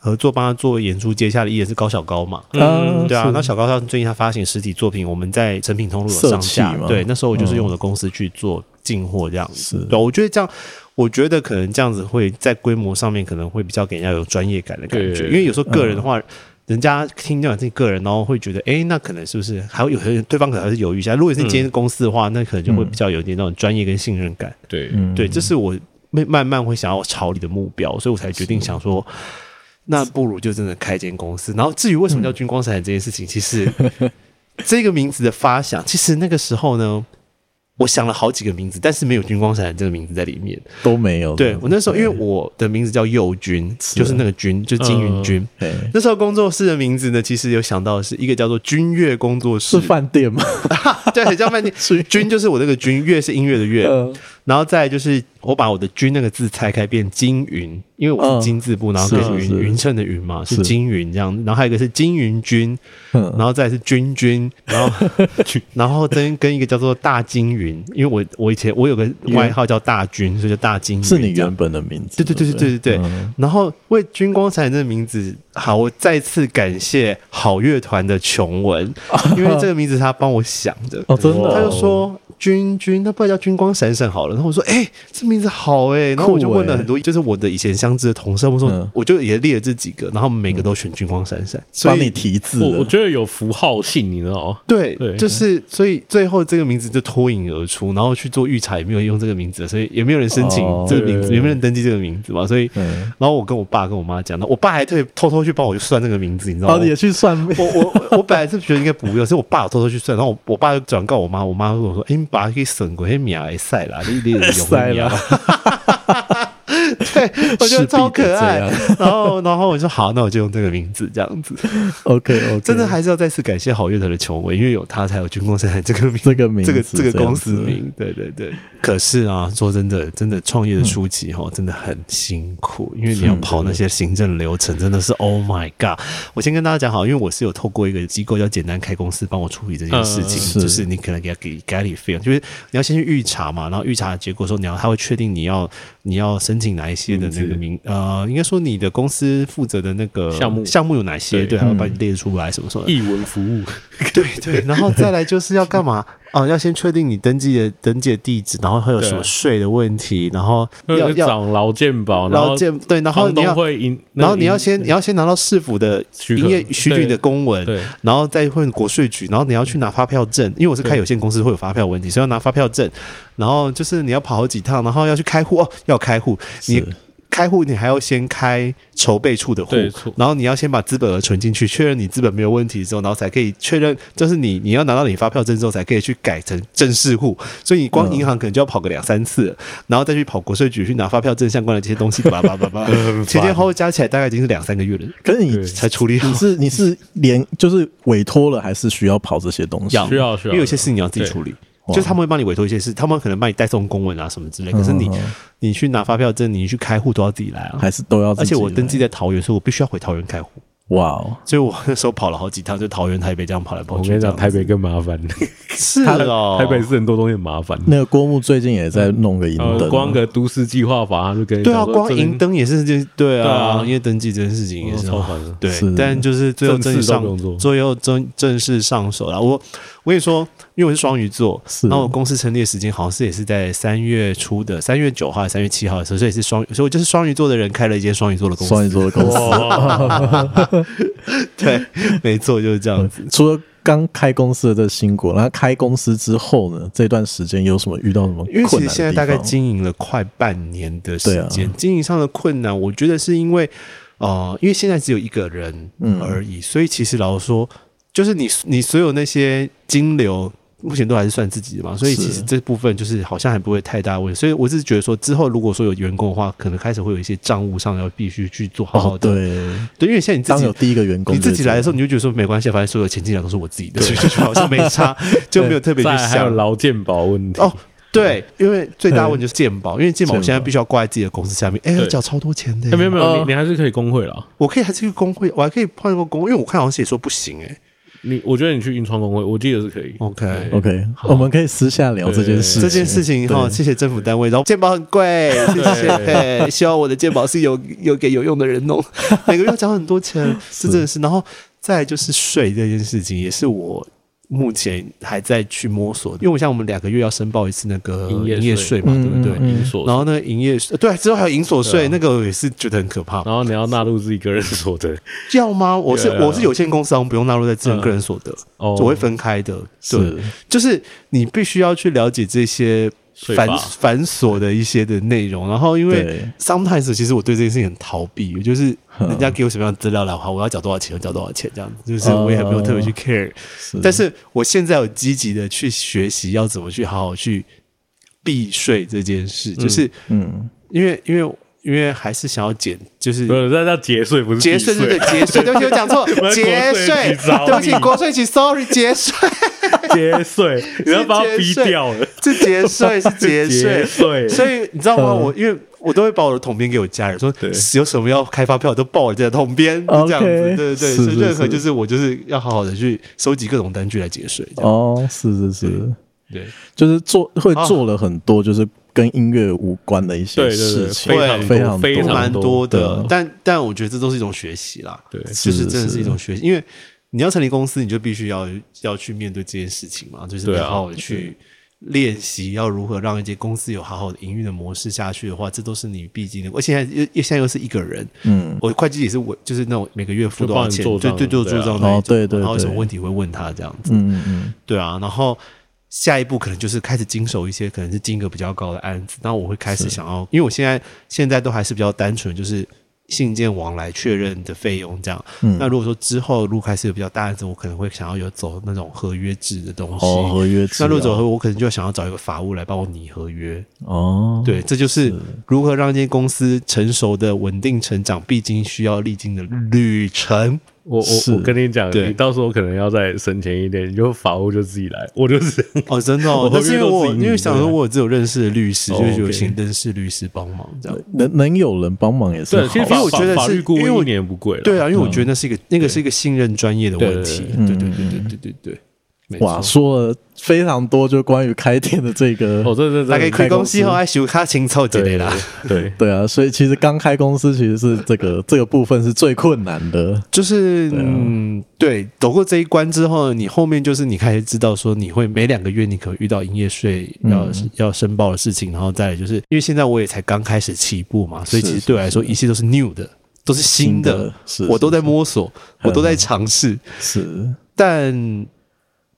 合作帮他做演出接下的艺人是高小高嘛，嗯，对啊。那小高他最近他发行实体作品，我们在成品通路有上架，对，那时候我就是用我的公司去做进货这样子。对，我觉得这样。我觉得可能这样子会在规模上面可能会比较给人家有专业感的感觉，因为有时候个人的话，人家听到自己个人，然后会觉得，哎，那可能是不是还有有些人对方可能还是犹豫一下。如果是今天公司的话，那可能就会比较有点那种专业跟信任感。对，对，这是我慢慢慢会想要朝你的目标，所以我才决定想说，那不如就真的开间公司。然后至于为什么叫军光闪闪这件事情，其实这个名字的发想，其实那个时候呢。我想了好几个名字，但是没有“军光闪闪”这个名字在里面，都没有。对，我那时候，因为我的名字叫佑军，就是那个军，就金云军。那时候工作室的名字呢，其实有想到是一个叫做“君乐工作室”，是饭店吗？对，叫饭店。军就是我那个军，乐是音乐的乐，然后再就是我把我的“军”那个字拆开变金云。因为我是金字部，然后跟云匀称的云嘛，是金云这样。然后还有一个是金云君，然后再是君君，然后 然后跟跟一个叫做大金云，因为我我以前我有个外号叫大军，所以叫大金云。是你原本的名字？对对对对对对对。然后为军光闪闪这个名字，好，我再次感谢好乐团的琼文，因为这个名字他帮我想的。哦，真的，他就说。君君，那不然叫君光闪闪好了。然后我说，哎、欸，这名字好哎、欸。然后我就问了很多，就是我的以前相知的同事，我说，嗯、我就也列了这几个，然后每个都选君光闪闪，帮你提字。我我觉得有符号性，你知道吗？对对，就是所以最后这个名字就脱颖而出，然后去做预查也没有用这个名字，所以也没有人申请这个名字，也没有人登记这个名字嘛。所以，然后我跟我爸跟我妈讲，那我爸还特别偷偷去帮我去算那个名字，你知道吗？哦，也去算命。我我我本来是觉得应该不用，所以我爸偷偷去算，然后我我爸就转告我妈，我妈跟我说，哎，你把它给省过。嘿，名还赛啦，你你用名。对，我觉得超可爱。然后，然后我说好，那我就用这个名字这样子。OK，OK，真的还是要再次感谢好乐团的琼文，因为有他才有军工生产这个名，这个名，这个这个公司名。对对对。可是啊，说真的，真的创业的初期哈，真的很辛苦，因为你要跑那些行政流程，真的是 Oh my God！我先跟大家讲好，因为我是有透过一个机构叫简单开公司帮我处理这件事情，就是你可能给他给 Gary fee，就是你要先去预查嘛，然后预查的结果说你要他会确定你要你要申请哪一些的那个名呃，应该说你的公司负责的那个项目。项目有哪些，对，还要把你列出来什么什么。译文服务，对对，然后再来就是要干嘛？哦，要先确定你登记的登记的地址，然后会有什么税的问题，然后要要找劳健保，劳健对，然后你要会然后你要先你要先拿到市府的营业许可的公文，对，然后再问国税局，然后你要去拿发票证，因为我是开有限公司会有发票问题，所以要拿发票证，然后就是你要跑好几趟，然后要去开户哦，要开户你。开户你还要先开筹备处的户，然后你要先把资本额存进去，确认你资本没有问题之后，然后才可以确认，就是你你要拿到你发票证之后，才可以去改成正式户。所以你光银行可能就要跑个两三次，然后再去跑国税局去拿发票证相关的这些东西，叭叭叭叭，前前后后加起来大概已经是两三个月了。可是你才处理好，你是你是连就是委托了，还是需要跑这些东西？需要需要，因为有些事情你要自己处理。就是他们会帮你委托一些事，他们可能帮你代送公文啊什么之类。可是你，你去拿发票证，你去开户都要自己来啊，还是都要？而且我登记在桃园，所以我必须要回桃园开户。哇哦！所以我那时候跑了好几趟，就桃园、台北这样跑来跑去。我跟你讲，台北更麻烦。是哦，台北是很多东西很麻烦。那个郭牧最近也在弄个银灯，光个都市计划法，他就跟对啊，光银灯也是就对啊，因为登记这件事情也是超烦的。对，但就是最后正式上，最后正正式上手了。我我跟你说。因为我是双鱼座，然后我公司成立的时间好像是也是在三月初的三月九号三月七号的时候，所以是双，所以我就是双鱼座的人开了一间双鱼座的公司。双鱼座的公司，对，没错，就是这样子。除了刚开公司的这个辛苦，然后开公司之后呢，这段时间有什么遇到什么？因为其实现在大概经营了快半年的时间，啊、经营上的困难，我觉得是因为，呃，因为现在只有一个人而已，嗯、所以其实老实说，就是你你所有那些金流。目前都还是算自己的嘛，所以其实这部分就是好像还不会太大问题。所以我只是觉得说，之后如果说有员工的话，可能开始会有一些账务上要必须去做好好的。对对，因为现在你自己有第一个员工，你自己来的时候，你就觉得说没关系，反正所有钱进来都是我自己的，所以就好像 没差，就没有特别去想。还有劳健保问题哦，对，因为最大问题就是健保，因为健保我现在必须要挂在自己的公司下面，哎，要缴超多钱的。没有没有，你你还是可以工会了，我可以还是去工会，我还可以换一个工会，因为我看好像也说不行哎。你我觉得你去银创工会，我记得是可以。OK OK，我们可以私下聊这件事。这件事情哈，谢谢政府单位。然后健保很贵，谢谢。希望我的健保是有有给有用的人弄，每个月要交很多钱，是真的是。然后再来就是税这件事情，也是我。目前还在去摸索，因为我像我们两个月要申报一次那个营业税嘛，对不对？营所，然后呢营业税，对，之后还有营所税，那个也是觉得很可怕。然后你要纳入自己个人所得，要吗？我是我是有限公司，我们不用纳入在自己个人所得，我会分开的。对，就是你必须要去了解这些。繁繁琐的一些的内容，然后因为 sometimes 其实我对这件事情很逃避，就是人家给我什么样的资料来话，我要缴多少钱，就缴多少钱这样子，就是我也还没有特别去 care。但是我现在有积极的去学习要怎么去好好去避税这件事，就是嗯，因为因为因为还是想要减，就是不是那叫节税不是节税，对对节税，对不起我讲错，节税，对不起 国税局，sorry 节税。节税，你要把它逼掉了。是节税，是 节税。所以你知道吗？我因为我都会把我的统编给我家人，说有什么要开发票都报我这个统编，这样子。对对对，所以任何就是我就是要好好的去收集各种单据来节税。哦，是是是，对，就是做会做了很多就是跟音乐无关的一些事情，非常非常非常多的。但但我觉得这都是一种学习啦，对，就是真的是一种学习，因为。你要成立公司，你就必须要要去面对这件事情嘛，就是好好的去练习，要如何让一间公司有好好的营运的模式下去的话，这都是你必经的。我现在又又现在又是一个人，嗯，我会计也是我，就是那种每个月付多少钱，对对，对做账那种，然后有什么问题会问他这样子，嗯嗯，对啊，然后下一步可能就是开始经手一些可能是金额比较高的案子，那我会开始想要，因为我现在现在都还是比较单纯，就是。信件往来确认的费用这样，嗯、那如果说之后如果开始有比较大案子，我可能会想要有走那种合约制的东西。哦，合约制。那如果走合约，我可能就想要找一个法务来帮我拟合约。哦，对，这就是如何让一间公司成熟的稳定成长必经需要历经的旅程。我我我跟你讲你到时候可能要再省钱一点你就法务就自己来我就是 哦真的 因为我因为想说我只有认识的律师就是有请邓氏律师帮忙这样。能能有人帮忙也是好实因为我觉得是六年不贵对啊因为我觉得那是一个那个是一个信任专业的问题。对对对对对对对。哇，说了非常多，就关于开店的这个，哦，对对对，开开公司后还修卡清凑之类的，对。对啊，所以其实刚开公司其实是这个 这个部分是最困难的，就是嗯，对，走过这一关之后，你后面就是你开始知道说，你会每两个月你可能遇到营业税要要申报的事情，然后再来就是因为现在我也才刚开始起步嘛，所以其实对我来说一切都是 new 的，都是新的，是我都在摸索，我都在尝试，是，但。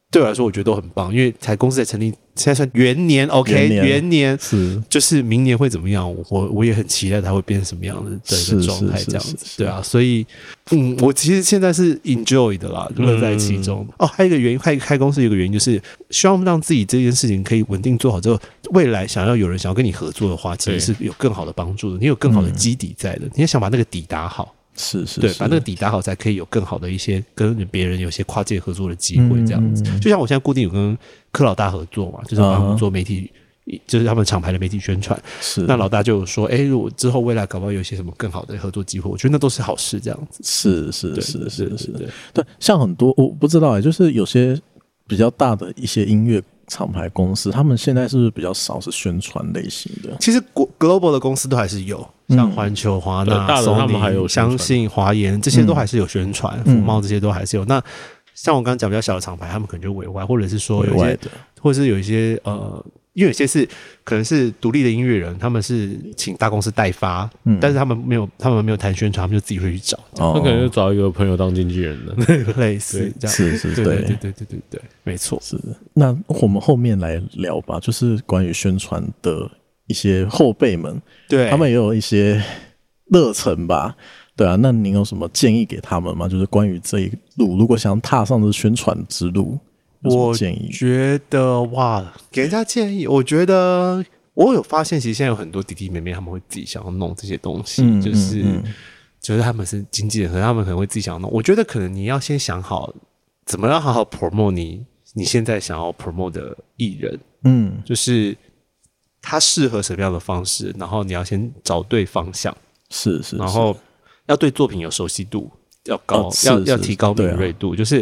对我来说，我觉得都很棒，因为才公司才成立，现在算元年，OK，元年，元年是就是明年会怎么样？我我也很期待它会变成什么样的的一个状态，这样子，对啊，所以嗯，我其实现在是 enjoy 的啦，乐在其中。哦，还有一个原因，开开公司有一个原因就是希望让自己这件事情可以稳定做好之后，未来想要有人想要跟你合作的话，其实是有更好的帮助的，你有更好的基底在的，你也想把那个底打好。是是，对，把那个底打好，才可以有更好的一些跟别人有些跨界合作的机会，这样子。嗯、就像我现在固定有跟柯老大合作嘛，就是帮他们做媒体，啊、就是他们厂牌的媒体宣传。是，那老大就说，哎，如果之后未来搞不好有一些什么更好的合作机会，我觉得那都是好事，这样子。是是是是是，对对，像很多我不知道哎，就是有些比较大的一些音乐。厂牌公司，他们现在是不是比较少是宣传类型的？其实国 global 的公司都还是有，像环球、华纳、大的他们还有相信、华研这些都还是有宣传，福茂这些都还是有。那像我刚刚讲比较小的厂牌，他们可能就委外，或者是说有一些，或者是有一些呃。因为有些是可能是独立的音乐人，他们是请大公司代发，嗯，但是他们没有，他们没有谈宣传，他们就自己会去找，他可能就找一个朋友当经纪人的，类似这样，是是，对对。对对对对，没错，是。那我们后面来聊吧，就是关于宣传的一些后辈们，对。他们也有一些热忱吧，对啊，那您有什么建议给他们吗？就是关于这一路，如果想踏上这宣传之路。我觉得哇，给人家建议，我觉得我有发现，其实现在有很多弟弟妹妹他们会自己想要弄这些东西，嗯、就是、嗯嗯、就是他们是经纪人，可能他们可能会自己想要弄。我觉得可能你要先想好怎么样好好 promote 你你现在想要 promote 的艺人，嗯，就是他适合什么样的方式，然后你要先找对方向，是是，然后要对作品有熟悉度。要高，要要提高敏锐度，就是，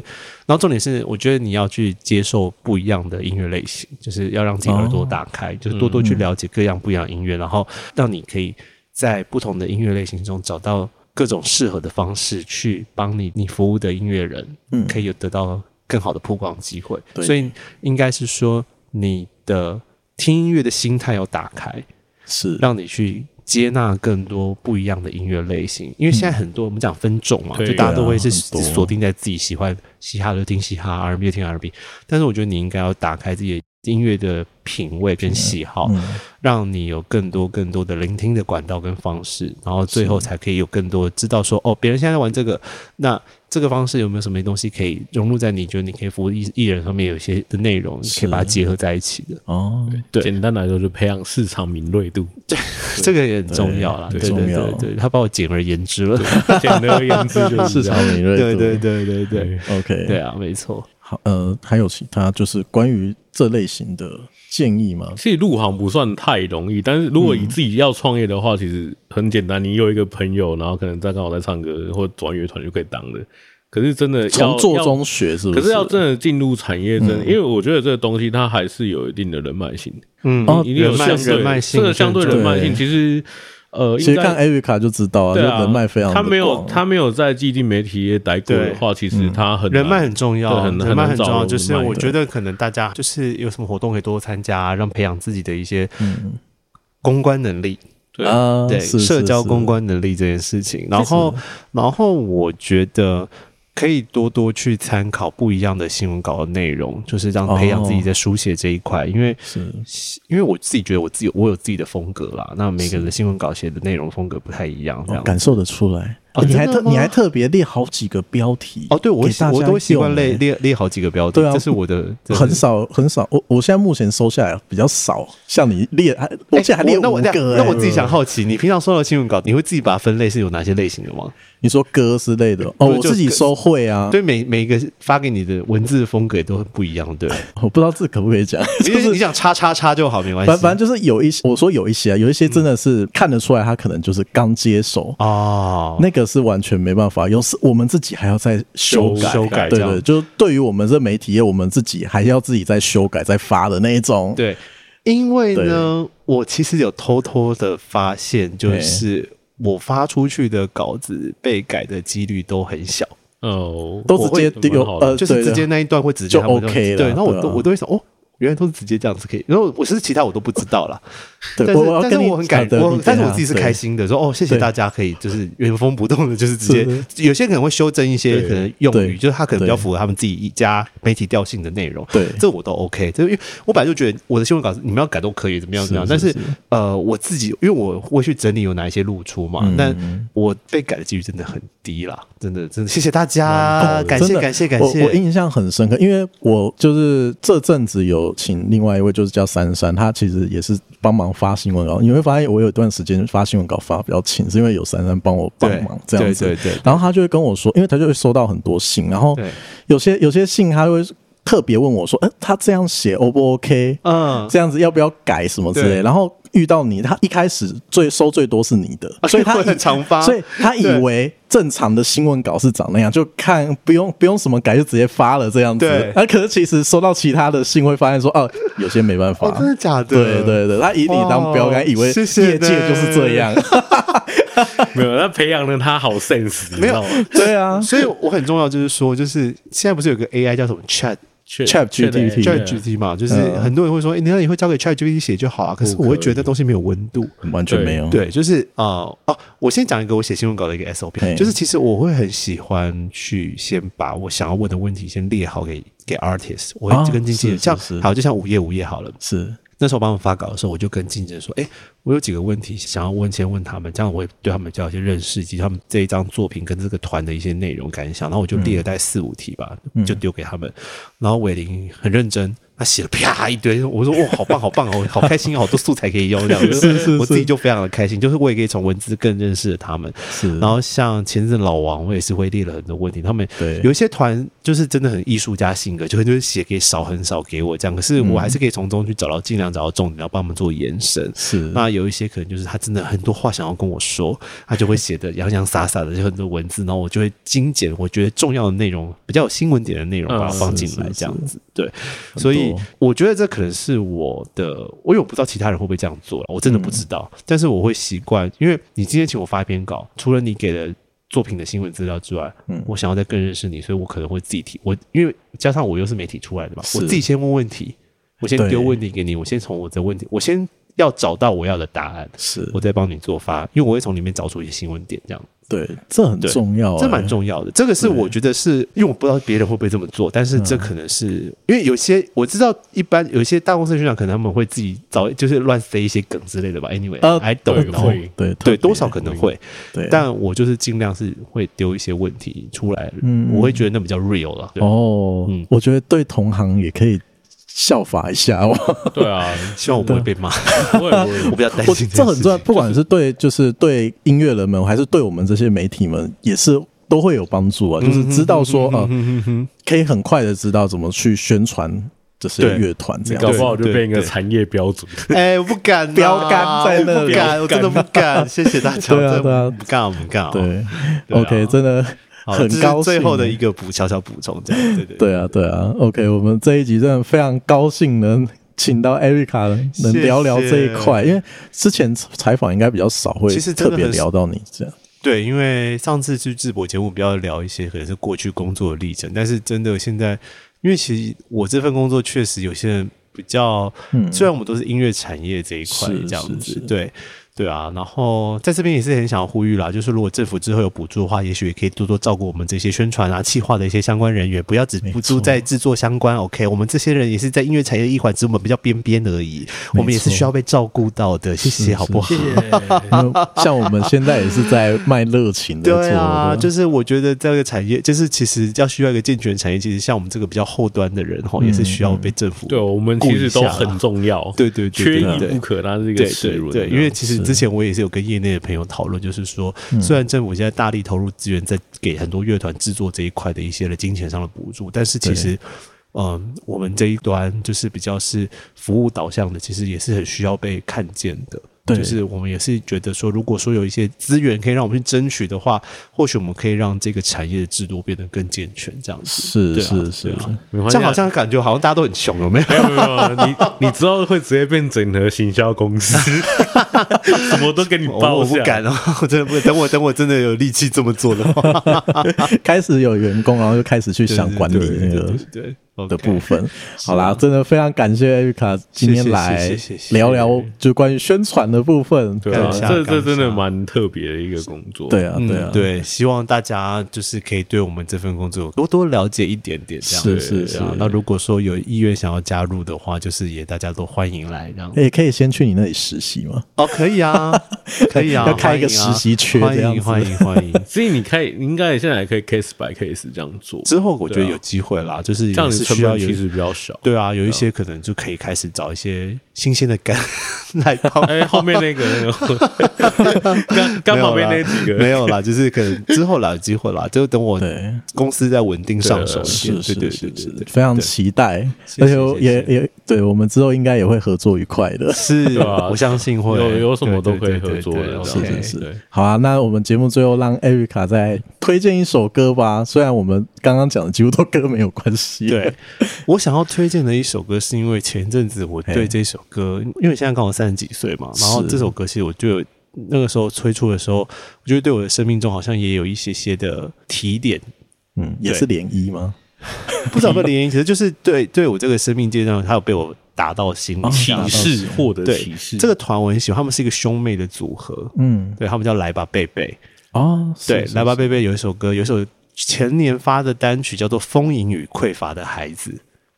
然后重点是，我觉得你要去接受不一样的音乐类型，就是要让自己耳朵打开，就是多多去了解各样不一样的音乐，然后让你可以在不同的音乐类型中找到各种适合的方式，去帮你你服务的音乐人，嗯，可以有得到更好的曝光机会。所以应该是说，你的听音乐的心态要打开，是让你去。接纳更多不一样的音乐类型，因为现在很多我们讲分种嘛，就大家都会是锁定在自己喜欢嘻哈就听嘻哈，R&B 就听 R&B，但是我觉得你应该要打开自己的。音乐的品味跟喜好，嗯，让你有更多更多的聆听的管道跟方式，然后最后才可以有更多知道说哦，别人现在在玩这个，那这个方式有没有什么东西可以融入在你觉得你可以服务艺艺人上面有一些的内容，你可以把它结合在一起的。哦。对，简单来说就培养市场敏锐度，对，这个也很重要啦。对。对对对，对，他把我简而言之了，简而言之就是 市场敏锐度。对对对对。对，OK，对啊，没错。好，呃，还有其他就是关于这类型的建议吗？其实入行不算太容易，但是如果你自己要创业的话，嗯，其实很简单。你有一个朋友，然后可能在刚好在唱歌或转乐团就可以当了。可是真的要从做中学，是不是？可是要真的进入产业，真的，嗯，因为我觉得这个东西它还是有一定的人脉性。嗯，一定有相对人脉性，这个相对人脉性其实。呃，其实看 Erica 就知道啊，对啊，人脉非常。他没有他没有在既定媒体业待过的话，其实他很人脉很重要，人脉很重要。就是我觉得可能大家就是有什么活动可以多参加，让培养自己的一些公关能力，对啊对，社交公关能力这件事情。然后，然后我觉得。可以多多去参考不一样的新闻稿的内容，就是让培养自己在书写这一块。因为是，因为我自己觉得我自己我有自己的风格啦。那每个人的新闻稿写的内容风格不太一样，这样感受得出来。哦、你还特你还特别列好几个标题哦？对，我我都习惯列列列好几个标题。对啊，这是我的很少很少。我我现在目前收下来比较少，像你列还我现在还列五个、欸欸那。那我自己想好奇，你平常收到新闻稿，你会自己把它分类是有哪些类型的吗？你说歌之类的哦，我自己收会啊。对，每每一个发给你的文字风格也都很不一样，对。我不知道这可不可以讲，就是你想叉叉叉就好，没关系。反反正就是有一些，我说有一些啊，有一些真的是看得出来，他可能就是刚接手哦，那个。个是完全没办法，有时我们自己还要再修改，修改，对对，就对于我们这媒体业，我们自己还要自己再修改、再发的那一种。对，因为呢，我其实有偷偷的发现，就是我发出去的稿子被改的几率都很小。哦，都直接丢，呃，就是直接那一段会直接就 OK 了。对，然后我都我都会想，哦。原来都是直接这样子可以，然后我其实其他我都不知道啦。但是但是我很感动，但是我自己是开心的，说哦，谢谢大家可以就是原封不动的，就是直接有些可能会修正一些可能用语，就是他可能比较符合他们自己一家媒体调性的内容。对，这我都 OK。就因为我本来就觉得我的新闻稿你们要改都可以，怎么样怎么样。但是呃，我自己因为我会去整理有哪一些露出嘛，但我被改的几率真的很低啦，真的真的谢谢大家，感谢感谢感谢。我印象很深刻，因为我就是这阵子有。请另外一位就是叫珊珊，她其实也是帮忙发新闻稿。你会发现我有一段时间发新闻稿发比较勤，是因为有珊珊帮我帮忙这样子。对对对。然后他就会跟我说，因为他就会收到很多信，然后有些有些信他会特别问我说：“哎，他这样写 O 不 OK？嗯，这样子要不要改什么之类？”然后。遇到你，他一开始最收最多是你的，所以他很常发，所以他以为正常的新闻稿是长那样，就看不用不用什么改就直接发了这样子。对，那可是其实收到其他的信会发现说，哦，有些没办法，真的假的？对对对，他以你当标杆，以为业界就是这样。没有，那培养了他好 sense，没有？对啊，所以我很重要就是说，就是现在不是有个 AI 叫什么 Chat？Chat GPT，Chat GPT 嘛，就是很多人会说，你那你会交给 Chat GPT 写就好啊。可是我会觉得东西没有温度，完全没有。对，就是啊哦，我先讲一个我写新闻稿的一个 SOP，就是其实我会很喜欢去先把我想要问的问题先列好给给 artist，我会跟经纪人，像好就像午夜午夜好了，是那时候帮他们发稿的时候，我就跟经纪人说，哎。我有几个问题想要问，先问他们，这样我会对他们交一些认识，以及他们这一张作品跟这个团的一些内容感想。然后我就列了大概四五题吧，嗯、就丢给他们。然后伟林很认真，他写了啪一堆，我说哇，好棒好棒哦，好开心，好多素材可以用，这样子。是是是，我自己就非常的开心，就是我也可以从文字更认识他们。是。然后像前阵老王，我也是会列了很多问题。他们对有一些团就是真的很艺术家性格，就会就是写给少很少给我这样，可是我还是可以从中去找到尽量找到重点，然后帮他们做延伸。是那。有一些可能就是他真的很多话想要跟我说，他就会写的洋洋洒洒的，就很多文字，然后我就会精简，我觉得重要的内容比较有新闻点的内容把它放进来，这样子。对，所以我觉得这可能是我的，我也不知道其他人会不会这样做了，我真的不知道。但是我会习惯，因为你今天请我发一篇稿，除了你给的作品的新闻资料之外，嗯，我想要再更认识你，所以我可能会自己提。我因为加上我又是媒体出来的嘛，我自己先问问题，我先丢问题给你，我先从我的问题，我先。要找到我要的答案，是我再帮你做发，因为我会从里面找出一些新闻点，这样。对，这很重要，这蛮重要的。这个是我觉得是因为我不知道别人会不会这么做，但是这可能是因为有些我知道，一般有一些大公司宣传可能他们会自己找，就是乱塞一些梗之类的吧。Anyway，I don't know，对对，多少可能会，对，但我就是尽量是会丢一些问题出来，嗯，我会觉得那比较 real 了。哦，嗯，我觉得对同行也可以。效法一下哦，对啊，希望我不会被骂。不会，我比较担心。这很重要，不管是对，就是对音乐人们，还是对我们这些媒体们，也是都会有帮助啊。就是知道说，呃，可以很快的知道怎么去宣传这些乐团，这样搞不好就变一个产业标准。哎，我不敢，标杆在那里，我真的不敢。谢谢大家，对啊，对啊，不干，不干。对，OK，真的。很高兴，最后的一个补小小补充，这样对对对，对啊对啊，OK，我们这一集真的非常高兴能请到 Erica 能聊聊这一块，因为之前采访应该比较少会特别聊到你这样。对，因为上次去智博节目比较聊一些可能是过去工作的历程，但是真的现在，因为其实我这份工作确实有些人比较，嗯、虽然我们都是音乐产业这一块这样子，对。对啊，然后在这边也是很想要呼吁啦，就是如果政府之后有补助的话，也许也可以多多照顾我们这些宣传啊、企划的一些相关人员，不要只不住在制作相关。OK，我们这些人也是在音乐产业一环，只是我们比较边边而已，我们也是需要被照顾到的。谢谢，好不好？像我们现在也是在卖热情的。对啊，就是我觉得这个产业，就是其实要需要一个健全产业，其实像我们这个比较后端的人哈，也是需要被政府。对，我们其实都很重要。对对对，缺一不可，那是一个对对，因为其实。之前我也是有跟业内的朋友讨论，就是说，虽然政府现在大力投入资源在给很多乐团制作这一块的一些的金钱上的补助，但是其实，嗯，我们这一端就是比较是服务导向的，其实也是很需要被看见的。对，就是我们也是觉得说，如果说有一些资源可以让我们去争取的话，或许我们可以让这个产业的制度变得更健全，这样子。是是是，这样好像感觉好像大家都很穷，有没有？没有没有，你你知道会直接变整合行销公司，什么都给你包。我不敢哦，我真的不等我等我真的有力气这么做的话，开始有员工，然后就开始去想管理那个对。的部分，okay, 好啦，真的非常感谢艾瑞卡今天来聊聊，就关于宣传的部分。对啊，这这真的蛮特别的一个工作。对啊，对啊，对，希望大家就是可以对我们这份工作多多了解一点点。这样是是是。那如果说有意愿想要加入的话，就是也大家都欢迎来。这样也可以先去你那里实习吗？哦，可以啊，可以啊，要开一个实习缺，欢迎欢迎欢迎。所以你可以，你应该现在也可以 case by case 这样做。之后我觉得有机会啦，就是这样子。需要其实比较少，对啊，有一些可能就可以开始找一些新鲜的肝 来泡。哎，后面那个那个肝肝旁边那几个没有啦，就是可能之后来有机会啦，就等我公司再稳定上手。是是是是，非常期待，而且也也对我们之后应该也会合作愉快的。是啊，我相信会有有什么都可以合作的。是是是，好啊，那我们节目最后让艾瑞卡再推荐一首歌吧。虽然我们刚刚讲的几乎都跟歌没有关系，对。我想要推荐的一首歌，是因为前阵子我对这首歌，因为现在刚好三十几岁嘛，然后这首歌其实我就有那个时候推出的时候，我觉得对我的生命中好像也有一些些的提点，嗯，也是涟漪吗？不知道有没有涟漪，其实就是对对我这个生命阶段，他有被我打到心里，启示获得启示。这个团我很喜欢，他们是一个兄妹的组合，嗯，对他们叫来吧贝贝哦，对，来吧贝贝有一首歌，有一首。前年发的单曲叫做《丰盈与匮乏的孩子》，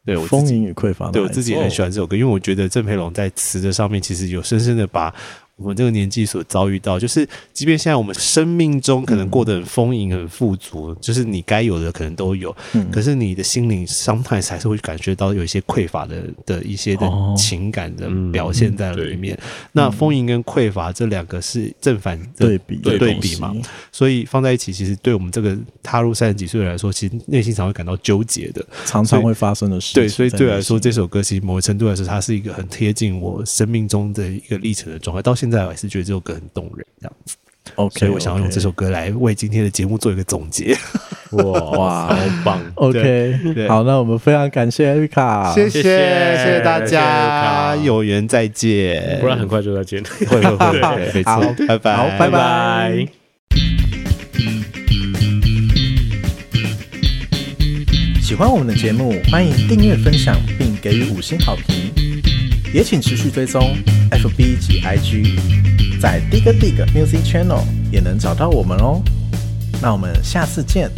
对我丰盈与匮乏对我自己也很喜欢这首歌，因为我觉得郑培龙在词的上面其实有深深的把。我们这个年纪所遭遇到，就是即便现在我们生命中可能过得很丰盈、很富足，嗯、就是你该有的可能都有，嗯、可是你的心灵 sometimes 还是会感觉到有一些匮乏的的一些的情感的表现在里面。哦嗯、那丰盈跟匮乏这两个是正反对比对比嘛？所以放在一起，其实对我们这个踏入三十几岁来说，其实内心常会感到纠结的，常常会发生的事。对，所以对我来说，这首歌其实某个程度来说，它是一个很贴近我生命中的一个历程的状态。到现在我还是觉得这首歌很动人，这样子。OK，所以我想要用这首歌来为今天的节目做一个总结。哇哇，好棒！OK，好，那我们非常感谢艾瑞卡，谢谢谢谢大家，有缘再见，不然很快就再见。会会会，没错，拜拜，好，拜拜。喜欢我们的节目，欢迎订阅、分享并给予五星好评。也请持续追踪 FB 及 IG，在 Dig Dig Music Channel 也能找到我们哦。那我们下次见。